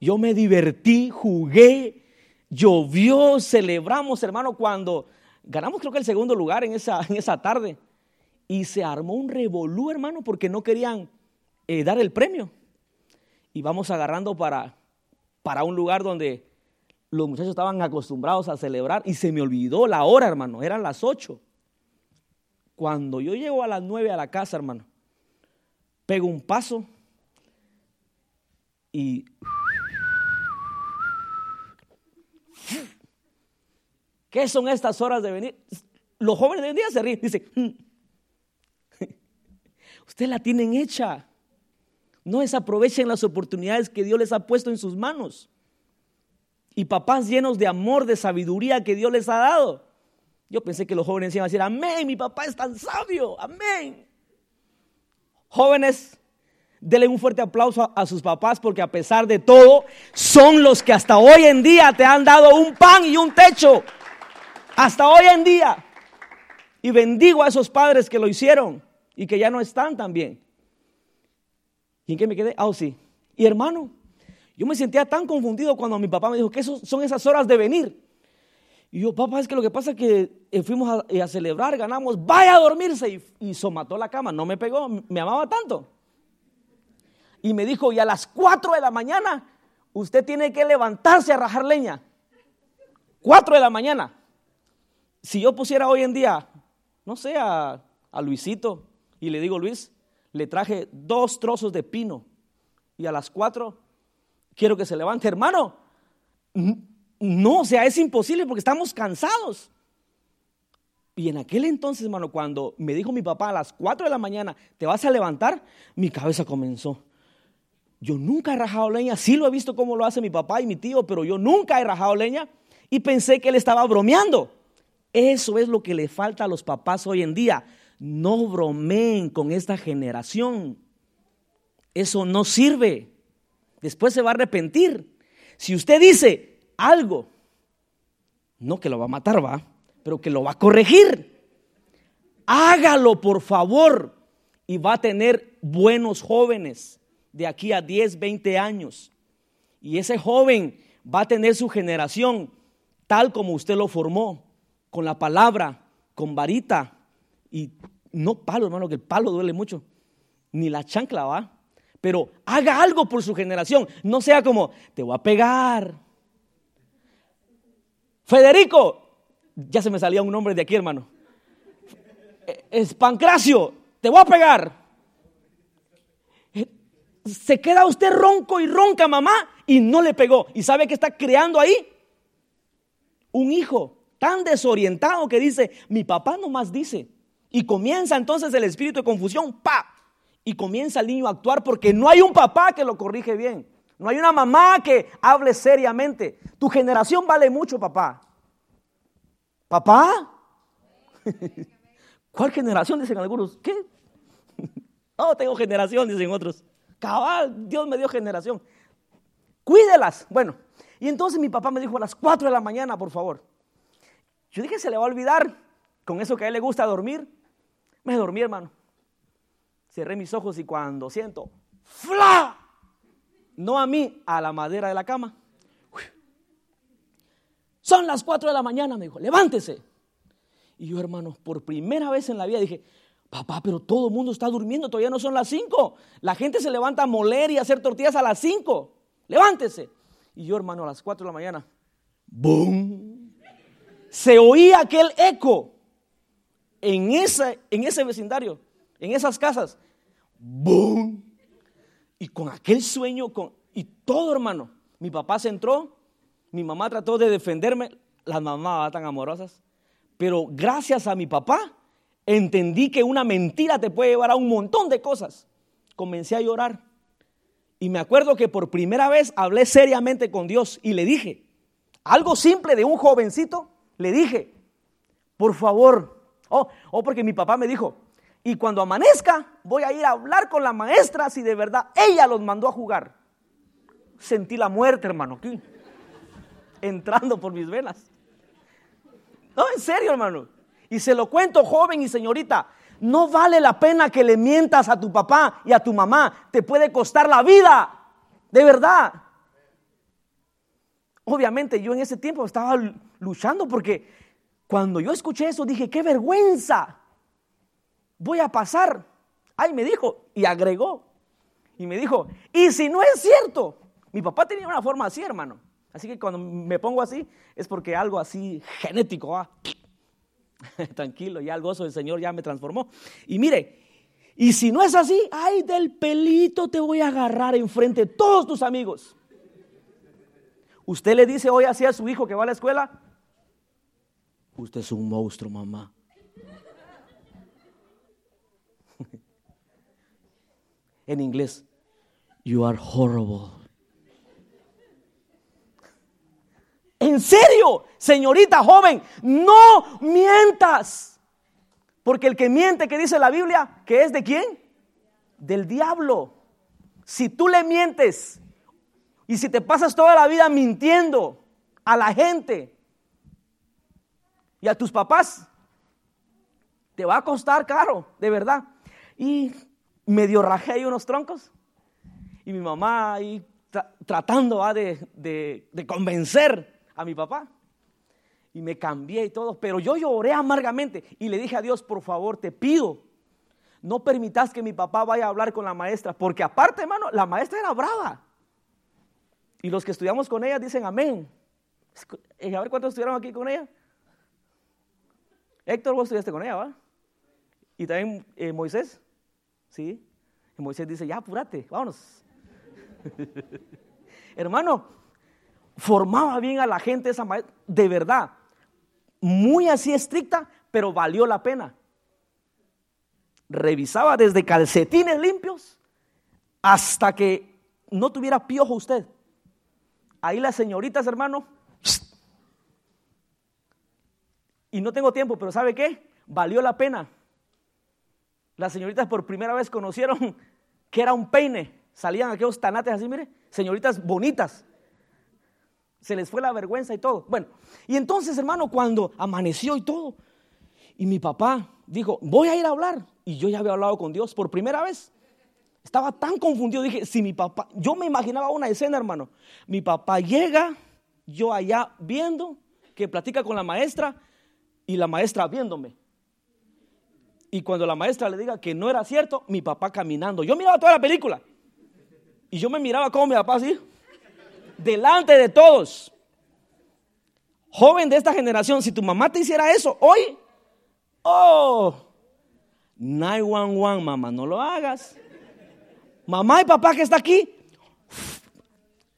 Yo me divertí, jugué, llovió, celebramos, hermano, cuando ganamos creo que el segundo lugar en esa, en esa tarde. Y se armó un revolú, hermano, porque no querían eh, dar el premio y vamos agarrando para, para un lugar donde los muchachos estaban acostumbrados a celebrar y se me olvidó la hora, hermano, eran las ocho. Cuando yo llego a las nueve a la casa, hermano, pego un paso y... ¿Qué son estas horas de venir? Los jóvenes de hoy día se ríen, dicen, mm". ustedes la tienen hecha. No desaprovechen las oportunidades que Dios les ha puesto en sus manos. Y papás llenos de amor, de sabiduría que Dios les ha dado. Yo pensé que los jóvenes iban a decir, amén, mi papá es tan sabio, amén. Jóvenes, denle un fuerte aplauso a, sus papás porque a pesar de todo, son los que hasta hoy en día te han dado un pan y un techo. Hasta hoy en día. Y bendigo a esos padres que lo hicieron y que ya no están también. ¿Y en qué me quedé? Ah, oh, sí. Y hermano, yo me sentía tan confundido cuando mi papá me dijo que son esas horas de venir. Y yo, papá, es que lo que pasa es que eh, fuimos eh, a, celebrar, ganamos, vaya a dormirse. Y, y somató la cama, no me pegó, me amaba tanto. Y me dijo, y a las 4 de la mañana, usted tiene que levantarse a rajar leña. 4 de la mañana. Si yo pusiera hoy en día, no sé, a Luisito, y le digo, Luis, le traje dos trozos de pino y a las cuatro quiero que se levante, hermano. No, o sea, es imposible porque estamos cansados. Y en aquel entonces, hermano, cuando me dijo mi papá a las cuatro de la mañana, ¿te vas a levantar? Mi cabeza comenzó. Yo nunca he rajado leña, sí lo he visto cómo lo hace mi papá y mi tío, pero yo nunca he rajado leña y pensé que él estaba bromeando. Eso es lo que le falta a los papás hoy en día no bromeen con esta generación. Eso no sirve. Después se va a arrepentir. Si usted dice algo, no que lo va a matar, va, pero que lo va a corregir. Hágalo, por favor. Y va a tener buenos jóvenes de aquí a 10, 20 años. Y ese joven va a tener su generación tal como usted lo formó, con la palabra, con varita, y no palo, hermano, que el palo duele mucho. Ni la chancla va. Pero haga algo por su generación. No sea como, te voy a pegar. Federico, ya se me salía un nombre de aquí, hermano. Es Pancracio, te voy a pegar. Se queda usted ronco y ronca, mamá, y no le pegó. ¿Y sabe que está creando ahí? Un hijo tan desorientado que dice, mi papá nomás dice, Y comienza entonces el espíritu de confusión, pa, y comienza el niño a actuar porque no hay un papá que lo corrige bien. No hay una mamá que hable seriamente. Tu generación vale mucho, papá. ¿Papá? ¿Cuál generación? Dicen algunos. ¿Qué? No, tengo generación, dicen otros. Cabal, Dios me dio generación. Cuídelas. Bueno, y entonces mi papá me dijo a las 4 de la mañana, por favor. Yo dije, se le va a olvidar con eso que a él le gusta dormir. Me dormí, hermano. Cerré mis ojos y cuando siento, ¡fla! No a mí, a la madera de la cama. Son las 4 de la mañana, me dijo, levántese. Y yo, hermano, por primera vez en la vida dije, papá, pero todo el mundo está durmiendo, todavía no son las 5. La gente se levanta a moler y a hacer tortillas a las 5. Levántese. Y yo, hermano, a las 4 de la mañana, ¡boom! Se oía aquel eco en ese, en ese vecindario, en esas casas. ¡Boom! Y con aquel sueño, con, y todo, hermano, mi papá se entró, mi mamá trató de defenderme, las mamás tan amorosas, pero gracias a mi papá entendí que una mentira te puede llevar a un montón de cosas. Comencé a llorar. Y me acuerdo que por primera vez hablé seriamente con Dios y le dije, algo simple de un jovencito, le dije, por favor, oh, oh, porque mi papá me dijo, y cuando amanezca voy a ir a hablar con la maestra si de verdad ella los mandó a jugar. Sentí la muerte, hermano, entrando por mis venas. No, en serio, hermano. Y se lo cuento, joven y señorita, no vale la pena que le mientas a tu papá y a tu mamá. Te puede costar la vida. De verdad. Obviamente yo en ese tiempo estaba luchando porque cuando yo escuché eso dije, qué vergüenza. Voy a pasar. Ay, me dijo y agregó. Y me dijo, y si no es cierto. Mi papá tenía una forma así, hermano. Así que cuando me pongo así es porque algo así genético. ¿ah? Tranquilo, ya el gozo del Señor ya me transformó. Y mire, y si no es así, ay, del pelito te voy a agarrar enfrente de todos tus amigos. Usted le dice hoy así a su hijo que va a la escuela, usted es un monstruo, mamá. en inglés, you are horrible. En serio, señorita joven, no mientas. Porque el que miente, que dice la Biblia, que es de quién? Del diablo. Si tú le mientes y si te pasas toda la vida mintiendo a la gente y a tus papás, te va a costar caro, de verdad. Y medio rajé ahí unos troncos y mi mamá ahí tratando de, de convencer a mi papá. Y me cambié y todo, pero yo lloré amargamente y le dije a Dios, por favor, te pido, no permitas que mi papá vaya a hablar con la maestra, porque aparte, hermano, la maestra era brava. Y los que estudiamos con ella dicen amén. Eh, a ver cuántos estuvieron aquí con ella. Héctor, vos estudiaste con ella, ¿va? Y también eh, Moisés, ¿sí? Y Moisés dice, ya, apúrate, vámonos. Hermano, formaba bien a la gente esa maestra, de verdad, muy así estricta, pero valió la pena. Revisaba desde calcetines limpios hasta que no tuviera piojo usted. Ahí las señoritas, hermano, y no tengo tiempo, pero ¿sabe qué? Valió la pena. Las señoritas por primera vez conocieron que era un peine. Salían aquellos tanates así, mire, señoritas bonitas se les fue la vergüenza y todo. Bueno, y entonces, hermano, cuando amaneció y todo, y mi papá dijo, voy a ir a hablar. Y yo ya había hablado con Dios por primera vez. Estaba tan confundido, dije, si mi papá, yo me imaginaba una escena, hermano. Mi papá llega, yo allá viendo, que platica con la maestra, y la maestra viéndome. Y cuando la maestra le diga que no era cierto, mi papá caminando. Yo miraba toda la película. Y yo me miraba como mi papá así delante de todos. Joven de esta generación, si tu mamá te hiciera eso hoy, oh, 911, mamá, no lo hagas. Mamá y papá que está aquí,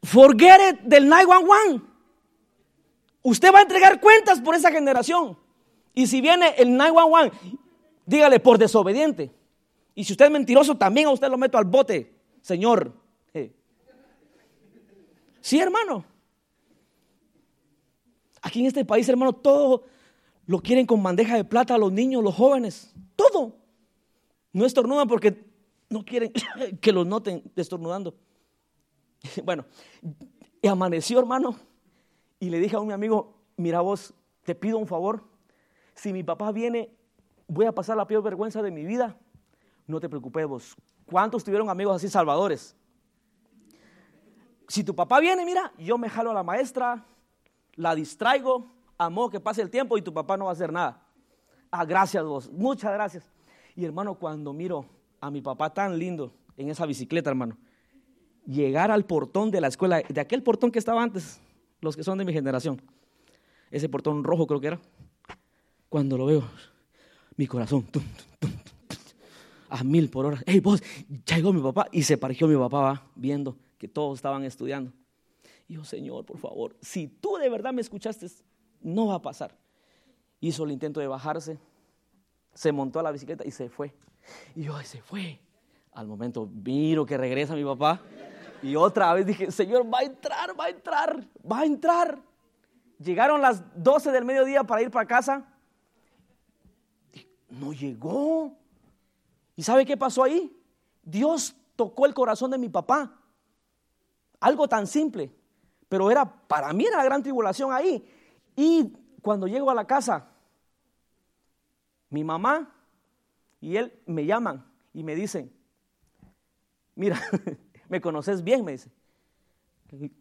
forget it del 911. Usted va a entregar cuentas por esa generación. Y si viene el 911, Dígale por desobediente. Y si usted es mentiroso, también a usted lo meto al bote, Señor. Sí, hermano. Aquí en este país, hermano, todo lo quieren con bandeja de plata los niños, los jóvenes. Todo. No estornudan porque no quieren que los noten estornudando. Bueno, amaneció, hermano, y le dije a un amigo, mira vos, te pido un favor. Si mi papá viene, voy a pasar la peor vergüenza de mi vida. No te preocupes vos. ¿Cuántos tuvieron amigos así salvadores? Si tu papá viene, mira, yo me jalo a la maestra, la distraigo, amo que pase el tiempo y tu papá no va a hacer nada. Ah, gracias vos, muchas gracias. Y hermano, cuando miro a mi papá tan lindo en esa bicicleta, hermano, llegar al portón de la escuela, de aquel portón que estaba antes, los que son de mi generación, ese portón rojo creo que era, cuando lo veo, mi corazón, a mil por hora, hey vos, llegó mi papá, y se pareció mi papá va, viendo que todos estaban estudiando. Y yo, Señor, por favor, si tú de verdad me escuchaste, no va a pasar. Hizo el intento de bajarse, se montó a la bicicleta y se fue. Y yo, se fue. Al momento miro que regresa mi papá y otra vez dije, Señor, va a entrar, va a entrar, va a entrar. Llegaron las 12 del mediodía para ir para casa. No llegó. ¿Y sabe qué pasó ahí? Dios tocó el corazón de mi papá. Algo tan simple, pero era para mí era la gran tribulación ahí. Y cuando llego a la casa, mi mamá y él me llaman y me dicen, mira, ¿me conoces bien? Me dice.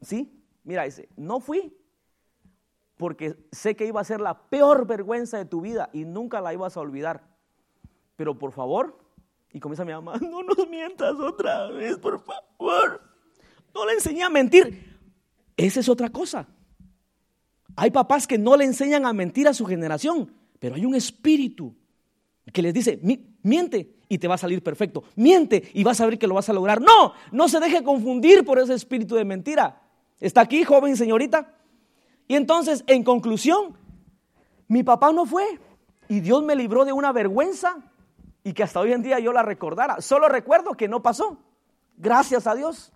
Sí, mira, dice, no fui porque sé que iba a ser la peor vergüenza de tu vida y nunca la ibas a olvidar. Pero por favor, y comienza mi mamá, no nos mientas otra vez, por favor. No le enseñé a mentir. Esa es otra cosa. Hay papás que no le enseñan a mentir a su generación, pero hay un espíritu que les dice, miente y te va a salir perfecto. Miente y vas a ver que lo vas a lograr. No, no se deje confundir por ese espíritu de mentira. ¿Está aquí, joven señorita? Y entonces, en conclusión, mi papá no fue y Dios me libró de una vergüenza y que hasta hoy en día yo la recordara. Solo recuerdo que no pasó. Gracias a Dios.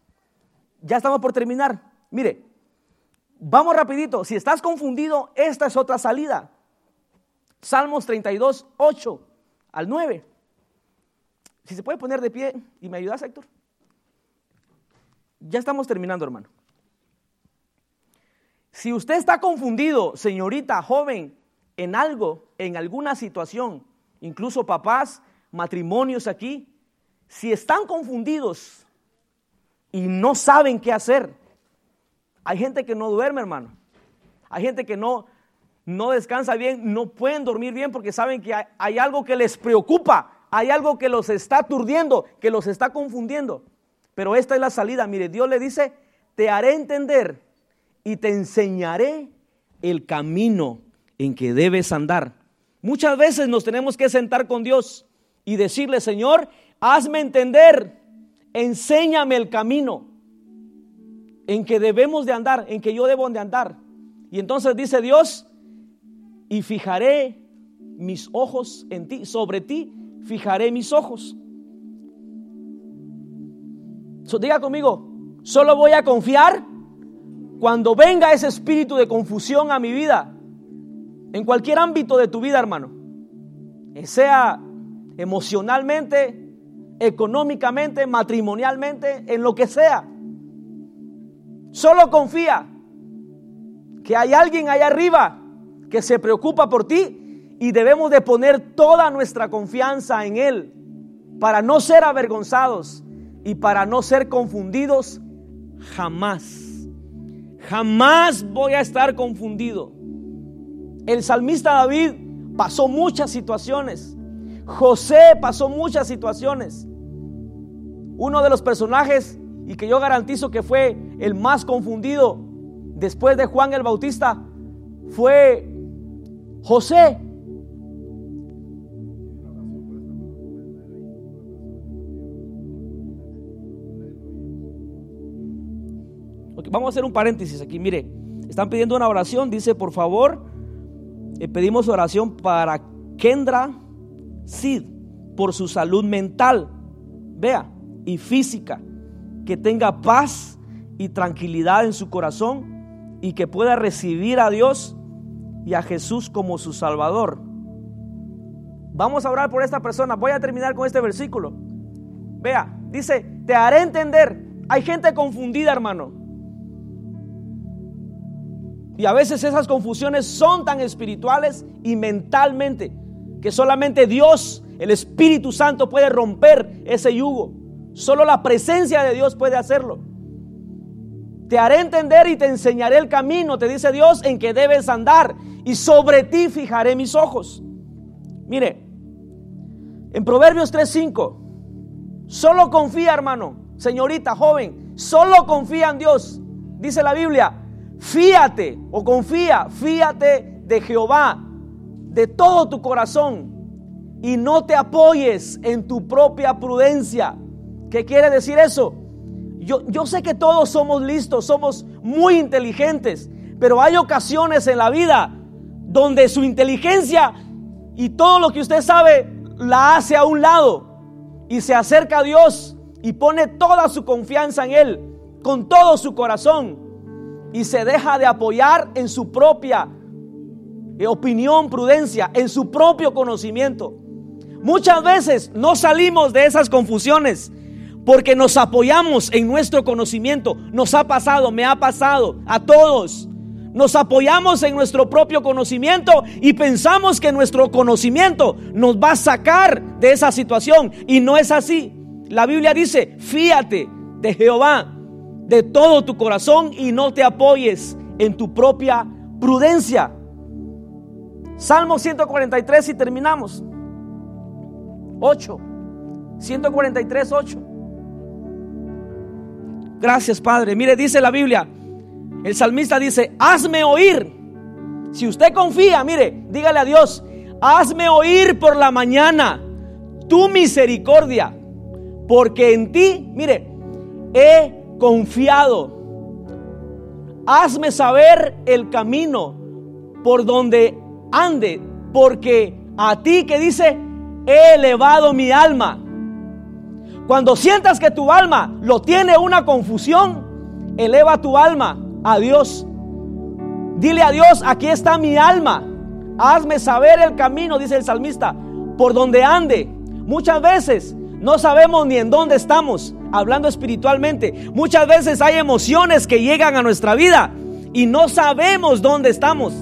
Ya estamos por terminar. Mire, vamos rapidito. Si estás confundido, esta es otra salida. Salmos 32, 8 al 9. Si se puede poner de pie y me ayudas, Héctor. Ya estamos terminando, hermano. Si usted está confundido, señorita, joven, en algo, en alguna situación, incluso papás, matrimonios aquí, si están confundidos y no saben qué hacer, hay gente que no duerme, hermano. Hay gente que no, no descansa bien, no pueden dormir bien porque saben que hay, algo que les preocupa, hay algo que los está aturdiendo, que los está confundiendo. Pero esta es la salida. Mire, Dios le dice, te haré entender y te enseñaré el camino en que debes andar. Muchas veces nos tenemos que sentar con Dios y decirle, Señor, hazme entender, enséñame el camino en que debemos de andar, en que yo debo de andar. Y entonces dice Dios, y fijaré mis ojos en ti, sobre ti fijaré mis ojos. diga conmigo, solo voy a confiar cuando venga ese espíritu de confusión a mi vida, en cualquier ámbito de tu vida, hermano, sea emocionalmente, económicamente, matrimonialmente, en lo que sea. Solo confía que hay alguien allá arriba que se preocupa por ti y debemos de poner toda nuestra confianza en Él para no ser avergonzados y para no ser confundidos jamás. Jamás voy a estar confundido. El salmista David pasó muchas situaciones. José pasó muchas situaciones. Uno de los personajes y que yo garantizo que fue el más confundido después de Juan el Bautista fue José. Vamos a hacer un paréntesis aquí. Mire, están pidiendo una oración. Dice, por favor, eh, pedimos oración para Kendra Sid, por su salud mental, vea, y física, que tenga paz y tranquilidad en su corazón y que pueda recibir a Dios y a Jesús como su Salvador. Vamos a orar por esta persona. Voy a terminar con este versículo. Vea, dice, te haré entender. Hay gente confundida, hermano. Y a veces esas confusiones son tan espirituales y mentalmente que solamente Dios, el Espíritu Santo, puede romper ese yugo. Solo la presencia de Dios puede hacerlo. Te haré entender y te enseñaré el camino, te dice Dios, en que debes andar. Y sobre ti fijaré mis ojos. Mire, en Proverbios 3:5, solo confía, hermano, señorita, joven, solo confía en Dios. Dice la Biblia, fíate o confía, fíate de Jehová de todo tu corazón y no te apoyes en tu propia prudencia. ¿Qué quiere decir eso? Yo, yo sé que todos somos listos, somos muy inteligentes, pero hay ocasiones en la vida donde su inteligencia y todo lo que usted sabe la hace a un lado y se acerca a Dios y pone toda su confianza en Él, con todo su corazón, y se deja de apoyar en su propia eh, opinión, prudencia, en su propio conocimiento. Muchas veces no salimos de esas confusiones porque nos apoyamos en nuestro conocimiento. Nos ha pasado, me ha pasado a todos. Nos apoyamos en nuestro propio conocimiento y pensamos que nuestro conocimiento nos va a sacar de esa situación. Y no es así. La Biblia dice, fíate de Jehová de todo tu corazón y no te apoyes en tu propia prudencia. Salmo 143 y terminamos. 8. 143, 8. Gracias, Padre. Mire, dice la Biblia. El salmista dice, hazme oír. Si usted confía, mire, dígale a Dios, hazme oír por la mañana tu misericordia, porque en ti, mire, he confiado. Hazme saber el camino por donde ande, porque a ti que dice, he elevado mi alma. Cuando sientas que tu alma lo tiene una confusión, eleva tu alma a Dios. Dile a Dios, aquí está mi alma. Hazme saber el camino, dice el salmista, por donde ande. Muchas veces no sabemos ni en dónde estamos, hablando espiritualmente. Muchas veces hay emociones que llegan a nuestra vida y no sabemos dónde estamos.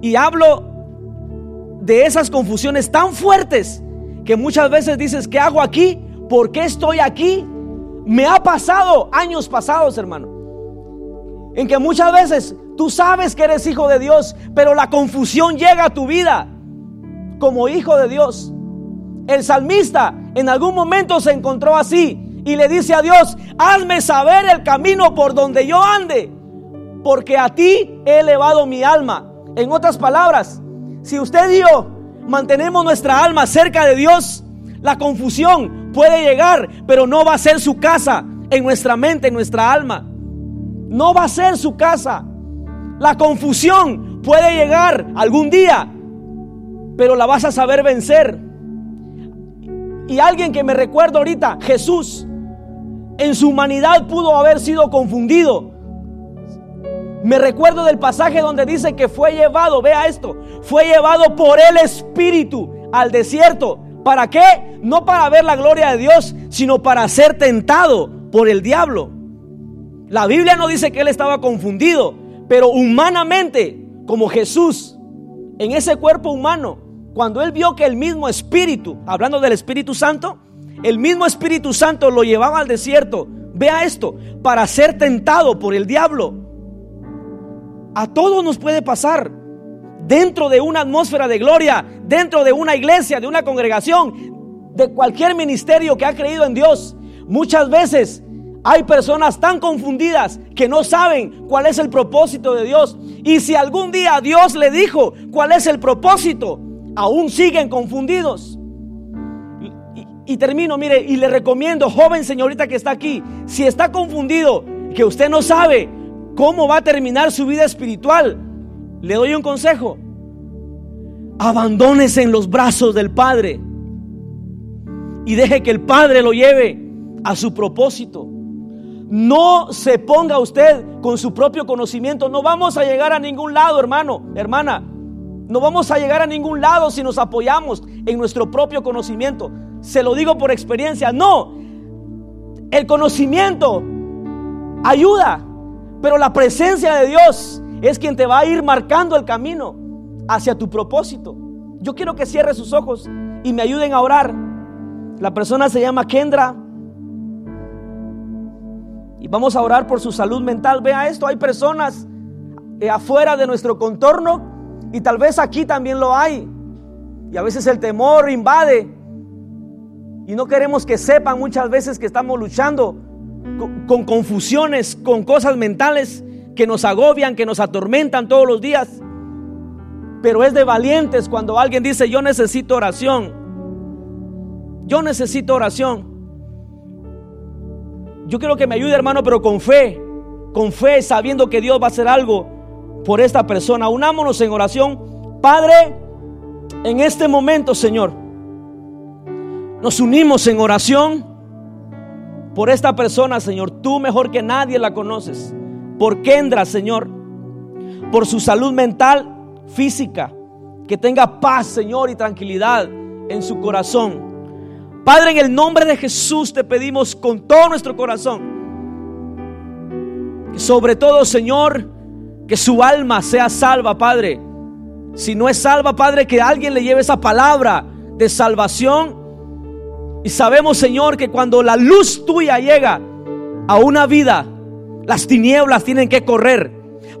Y hablo de esas confusiones tan fuertes que muchas veces dices, ¿qué hago aquí? ¿Por qué estoy aquí? Me ha pasado años pasados, hermano en que muchas veces tú sabes que eres hijo de Dios, pero la confusión llega a tu vida como hijo de Dios. El salmista en algún momento se encontró así y le dice a Dios, hazme saber el camino por donde yo ande, porque a ti he elevado mi alma. En otras palabras, si usted y yo mantenemos nuestra alma cerca de Dios, la confusión puede llegar, pero no va a ser su casa en nuestra mente, en nuestra alma. No va a ser su casa. La confusión puede llegar algún día, pero la vas a saber vencer. Y alguien que me recuerdo ahorita, Jesús, en su humanidad pudo haber sido confundido. Me recuerdo del pasaje donde dice que fue llevado, vea esto, fue llevado por el Espíritu al desierto. ¿Para qué? No para ver la gloria de Dios, sino para ser tentado por el diablo. La Biblia no dice que él estaba confundido, pero humanamente, como Jesús, en ese cuerpo humano, cuando él vio que el mismo Espíritu, hablando del Espíritu Santo, el mismo Espíritu Santo lo llevaba al desierto, vea esto, para ser tentado por el diablo. A todos nos puede pasar dentro de una atmósfera de gloria, dentro de una iglesia, de una congregación, de cualquier ministerio que ha creído en Dios. Muchas veces hay personas tan confundidas que no saben cuál es el propósito de Dios. Y si algún día Dios le dijo cuál es el propósito, aún siguen confundidos. Y, termino, mire, y le recomiendo, joven señorita que está aquí, si está confundido, que usted no sabe cómo va a terminar su vida espiritual, le doy un consejo. abandónese en los brazos del Padre y deje que el Padre lo lleve a su propósito. No se ponga usted con su propio conocimiento. No vamos a llegar a ningún lado, hermano, hermana. No vamos a llegar a ningún lado si nos apoyamos en nuestro propio conocimiento. Se lo digo por experiencia. No. El conocimiento ayuda, pero la presencia de Dios es quien te va a ir marcando el camino hacia tu propósito. Yo quiero que cierre sus ojos y me ayuden a orar. La persona se llama Kendra. Y vamos a orar por su salud mental. Vea esto, hay personas eh, afuera de nuestro contorno y tal vez aquí también lo hay. Y a veces el temor invade. Y no queremos que sepan muchas veces que estamos luchando con, confusiones, con cosas mentales que nos agobian, que nos atormentan todos los días. Pero es de valientes cuando alguien dice, yo necesito oración. Yo necesito oración. Yo quiero que me ayude hermano, pero con fe. Con fe, sabiendo que Dios va a hacer algo por esta persona. Unámonos en oración. Padre, en este momento, Señor, nos unimos en oración por esta persona, Señor. Tú mejor que nadie la conoces. Por Kendra, Señor. Por su salud mental, física. Que tenga paz, Señor, y tranquilidad en su corazón. Padre, en el nombre de Jesús te pedimos con todo nuestro corazón. Que sobre todo, Señor, que su alma sea salva, Padre. Si no es salva, Padre, que alguien le lleve esa palabra de salvación. Y sabemos, Señor, que cuando la luz tuya llega a una vida, las tinieblas tienen que correr.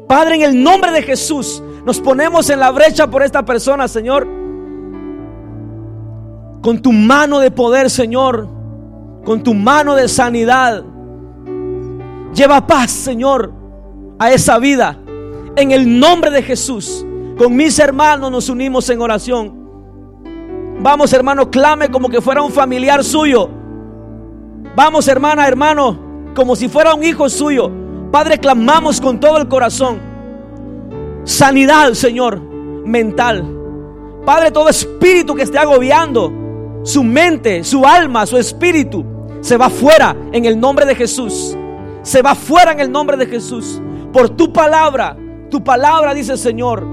Padre, en el nombre de Jesús, nos ponemos en la brecha por esta persona, Señor. Con tu mano de poder, Señor. Con tu mano de sanidad. Lleva paz, Señor, a esa vida. En el nombre de Jesús, con mis hermanos nos unimos en oración. Vamos, hermano, clame como que fuera un familiar suyo. Vamos, hermana, hermano, como si fuera un hijo suyo. Padre, clamamos con todo el corazón. Sanidad, Señor, mental. Padre, todo espíritu que esté agobiando, su mente, su alma, su espíritu, se va fuera en el nombre de Jesús. Se va fuera en el nombre de Jesús. Por tu palabra tu palabra dice, Señor,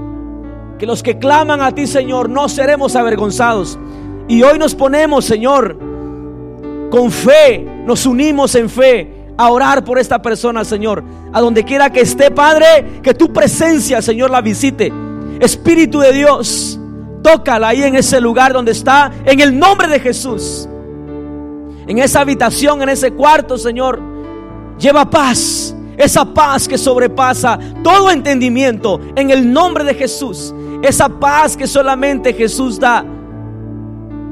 que los que claman a ti, Señor, no seremos avergonzados. Y hoy nos ponemos, Señor, con fe, nos unimos en fe a orar por esta persona, Señor. A donde quiera que esté, Padre, que tu presencia, Señor, la visite. Espíritu de Dios, tócala ahí en ese lugar donde está, en el nombre de Jesús. En esa habitación, en ese cuarto, Señor. Lleva paz, esa paz que sobrepasa todo entendimiento en el nombre de Jesús. Esa paz que solamente Jesús da.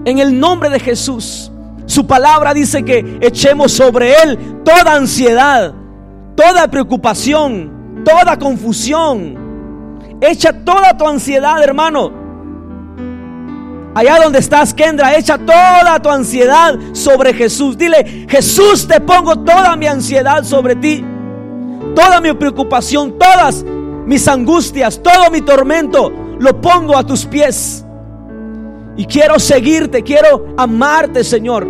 En el nombre de Jesús. Su palabra dice que echemos sobre Él toda ansiedad, toda preocupación, toda confusión. Echa toda tu ansiedad, hermano. Allá donde estás, Kendra, echa toda tu ansiedad sobre Jesús. Dile, Jesús, te pongo toda mi ansiedad sobre ti toda mi preocupación, todas mis angustias, todo mi tormento, lo pongo a tus pies. Y quiero seguirte, quiero amarte, Señor,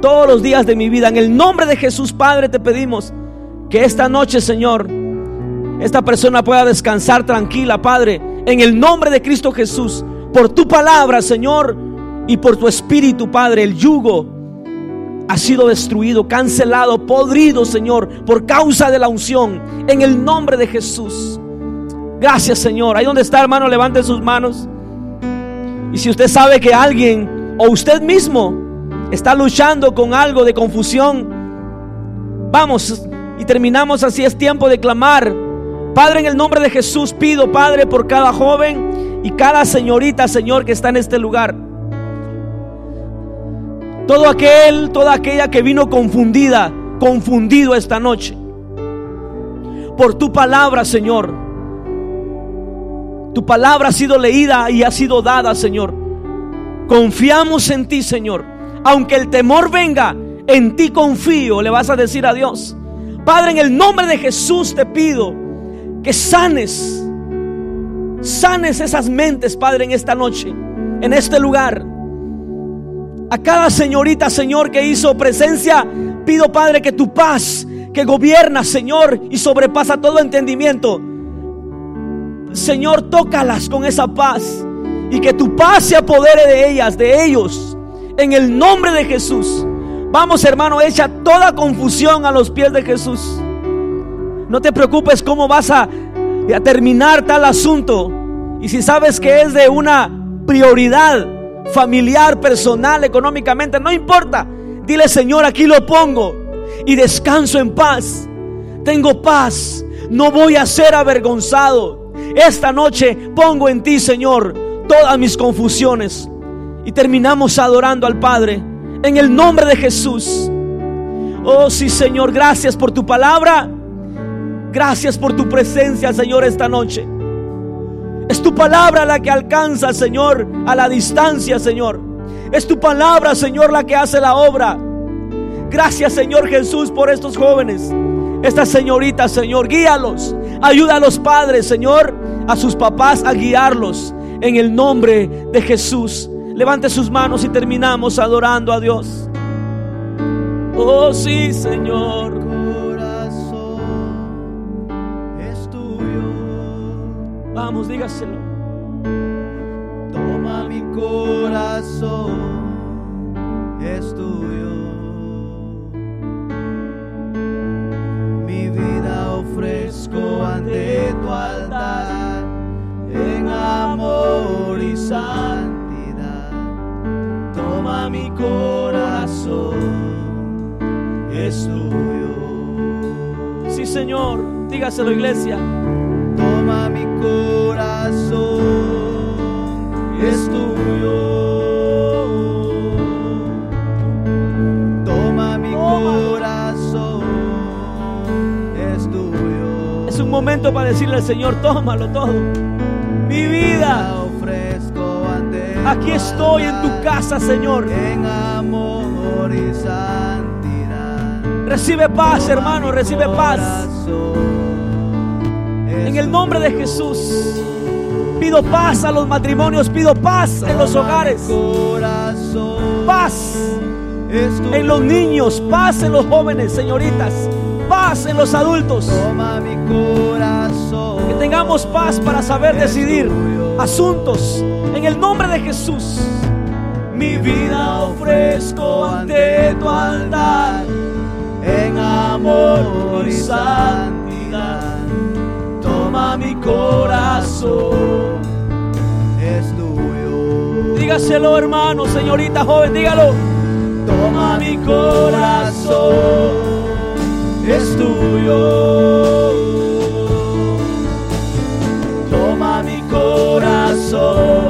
todos los días de mi vida. En el nombre de Jesús, Padre, te pedimos que esta noche, Señor, esta persona pueda descansar tranquila, Padre, en el nombre de Cristo Jesús, por tu palabra, Señor, y por tu espíritu, Padre, el yugo ha sido destruido, cancelado, podrido, Señor, por causa de la unción, en el nombre de Jesús. Gracias, Señor. Ahí donde está, hermano, levante sus manos. Y si usted sabe que alguien o usted mismo está luchando con algo de confusión, vamos y terminamos así. Es tiempo de clamar. Padre, en el nombre de Jesús pido, Padre, por cada joven y cada señorita, Señor, que está en este lugar. Todo aquel, toda aquella que vino confundida, confundido esta noche. Por tu palabra, Señor. Tu palabra ha sido leída y ha sido dada, Señor. Confiamos en ti, Señor. Aunque el temor venga, en ti confío, le vas a decir a Dios. Padre, en el nombre de Jesús te pido que sanes sanes esas mentes, Padre, en esta noche, en este lugar. A cada señorita, Señor, que hizo presencia, pido, Padre, que tu paz, que gobierna, Señor, y sobrepasa todo entendimiento, Señor, tócalas con esa paz y que tu paz se apodere de ellas, de ellos, en el nombre de Jesús. Vamos, hermano, echa toda confusión a los pies de Jesús. No te preocupes cómo vas a, a terminar tal asunto. Y si sabes que es de una prioridad familiar, personal, económicamente, no importa. Dile, Señor, aquí lo pongo y descanso en paz. Tengo paz. No voy a ser avergonzado. Esta noche pongo en ti, Señor, todas mis confusiones. Y terminamos adorando al Padre en el nombre de Jesús. Oh sí, Señor, gracias por tu palabra. Gracias por tu presencia, Señor, esta noche. Es tu palabra la que alcanza, Señor, a la distancia, Señor. Es tu palabra, Señor, la que hace la obra. Gracias, Señor Jesús, por estos jóvenes. Estas señoritas, Señor, guíalos. Ayuda a los padres, Señor, a sus papás a guiarlos. En el nombre de Jesús. Levante sus manos y terminamos adorando a Dios. Oh, sí, Señor. Vamos, dígaselo. Toma mi corazón, es tuyo. Mi vida ofrezco ante tu altar en amor y santidad. Toma mi corazón, es tuyo. Sí, Señor, dígaselo, iglesia momento para decirle al Señor, tómalo todo. Mi vida ofrezco Aquí estoy en tu casa, Señor. En amor y santidad. Recibe paz, hermano, recibe paz. En el nombre de Jesús. Pido paz a los matrimonios, pido paz en los hogares. Paz en los niños, paz en los jóvenes, señoritas. Paz en los adultos. Que tengamos paz para saber decidir asuntos. En el nombre de Jesús. Mi vida ofrezco ante tu altar en amor y santidad mi corazón, es tuyo. Dígaselo, hermano, señorita joven, dígalo. Toma mi corazón, es tuyo. Toma mi corazón,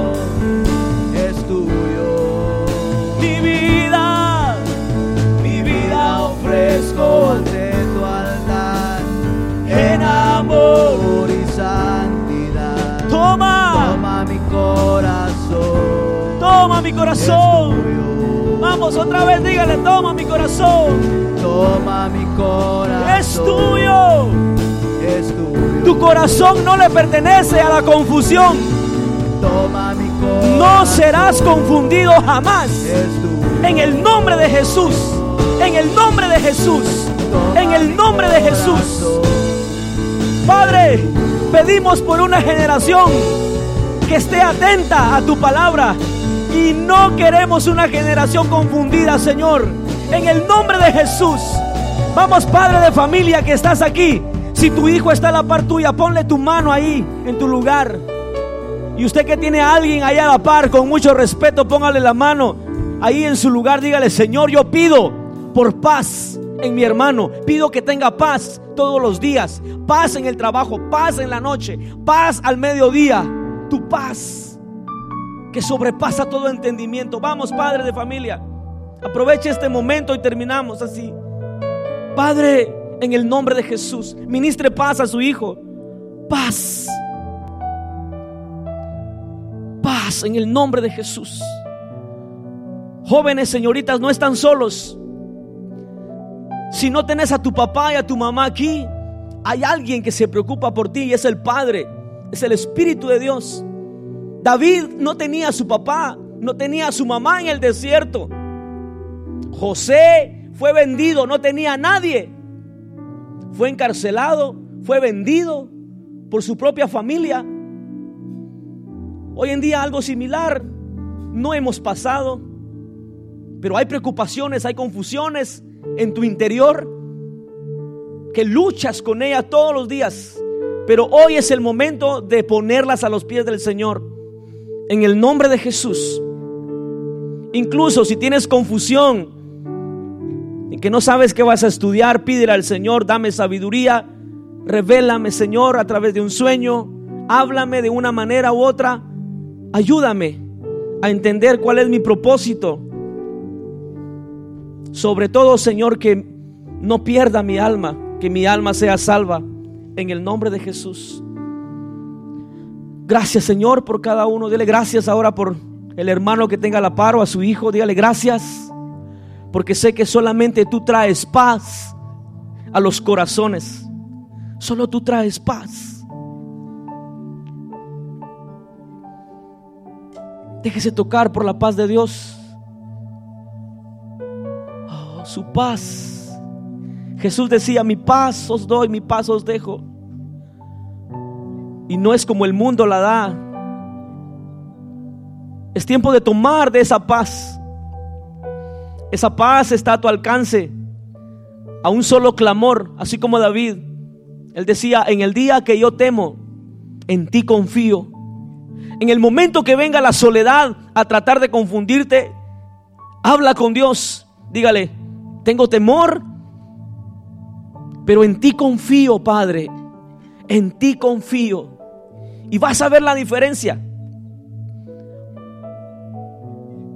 mi corazón. Vamos otra vez, dígale, toma mi corazón. Toma mi corazón. Es tuyo. Es tuyo. Tu corazón no le pertenece a la confusión. Toma mi corazón. No serás confundido jamás. En el nombre de Jesús. En el nombre de Jesús. en el nombre de Jesús. Padre, pedimos por una generación que esté atenta a tu palabra. Y no queremos una generación confundida, Señor. En el nombre de Jesús. Vamos, Padre de familia que estás aquí. Si tu hijo está a la par tuya, ponle tu mano ahí, en tu lugar. Y usted que tiene a alguien ahí a la par, con mucho respeto, póngale la mano ahí en su lugar. Dígale, Señor, yo pido por paz en mi hermano. Pido que tenga paz todos los días. Paz en el trabajo, paz en la noche, paz al mediodía tu paz que sobrepasa todo entendimiento. Vamos, Padre de familia, aproveche este momento y terminamos así. Padre, en el nombre de Jesús, ministre paz a su Hijo. Paz. Paz en el nombre de Jesús. Jóvenes, señoritas, no están solos. Si no tenés a tu papá y a tu mamá aquí, hay alguien que se preocupa por ti y es el Padre es el Espíritu de Dios. David no tenía a su papá, no tenía a su mamá en el desierto. José fue vendido, no tenía a nadie. Fue encarcelado, fue vendido por su propia familia. Hoy en día algo similar no hemos pasado, pero hay preocupaciones, hay confusiones en tu interior que luchas con ella todos los días. Pero hoy es el momento de ponerlas a los pies del Señor. En el nombre de Jesús. Incluso si tienes confusión y que no sabes qué vas a estudiar, pídele al Señor, dame sabiduría, revélame, Señor, a través de un sueño, háblame de una manera u otra, ayúdame a entender cuál es mi propósito. Sobre todo, Señor, que no pierda mi alma, que mi alma sea salva en el nombre de Jesús. Gracias Señor por cada uno. Dile gracias ahora por el hermano que tenga la paro a su hijo. Dígale gracias. Porque sé que solamente tú traes paz a los corazones. Solo tú traes paz. Déjese tocar por la paz de Dios. Oh, su paz. Jesús decía, mi paz os doy, mi paz os dejo y no es como el mundo la da. Es tiempo de tomar de esa paz. Esa paz está a tu alcance. A un solo clamor, así como David. Él decía, en el día que yo temo, en ti confío. En el momento que venga la soledad a tratar de confundirte, habla con Dios. Dígale, tengo temor, pero en ti confío, Padre. En ti confío. Y vas a ver la diferencia.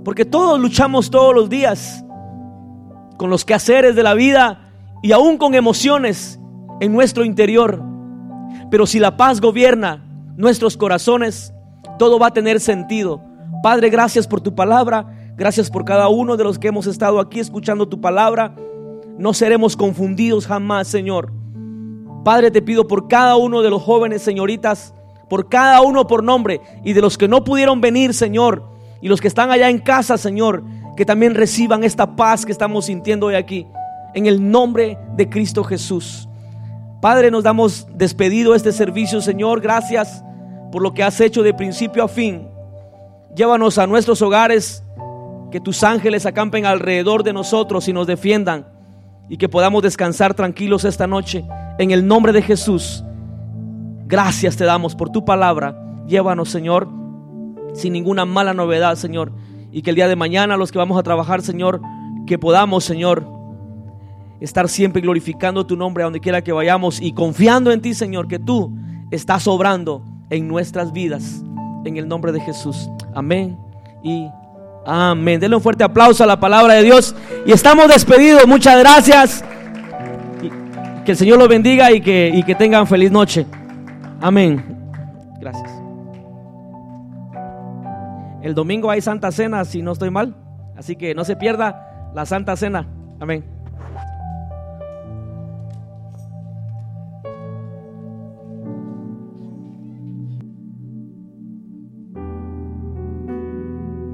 Porque todos luchamos todos los días con los quehaceres de la vida y aún con emociones en nuestro interior. Pero si la paz gobierna nuestros corazones, todo va a tener sentido. Padre, gracias por tu palabra. Gracias por cada uno de los que hemos estado aquí escuchando tu palabra. No seremos confundidos jamás, Señor. Padre, te pido por cada uno de los jóvenes, señoritas, por cada uno por nombre y de los que no pudieron venir, Señor, y los que están allá en casa, Señor, que también reciban esta paz que estamos sintiendo hoy aquí, en el nombre de Cristo Jesús. Padre, nos damos despedido este servicio, Señor, gracias por lo que has hecho de principio a fin. Llévanos a nuestros hogares, que tus ángeles acampen alrededor de nosotros y nos defiendan y que podamos descansar tranquilos esta noche. En el nombre de Jesús. Gracias te damos por tu palabra. Llévanos, Señor, sin ninguna mala novedad, Señor. Y que el día de mañana, los que vamos a trabajar, Señor, que podamos, Señor, estar siempre glorificando tu nombre a donde quiera que vayamos y confiando en ti, Señor, que tú estás obrando en nuestras vidas. En el nombre de Jesús. Amén y amén. Denle un fuerte aplauso a la palabra de Dios. Y estamos despedidos. Muchas gracias. que el Señor los bendiga y que, y que tengan feliz noche. Amén. Gracias. El domingo hay Santa Cena, si no estoy mal. Así que no se pierda la Santa Cena. Amén.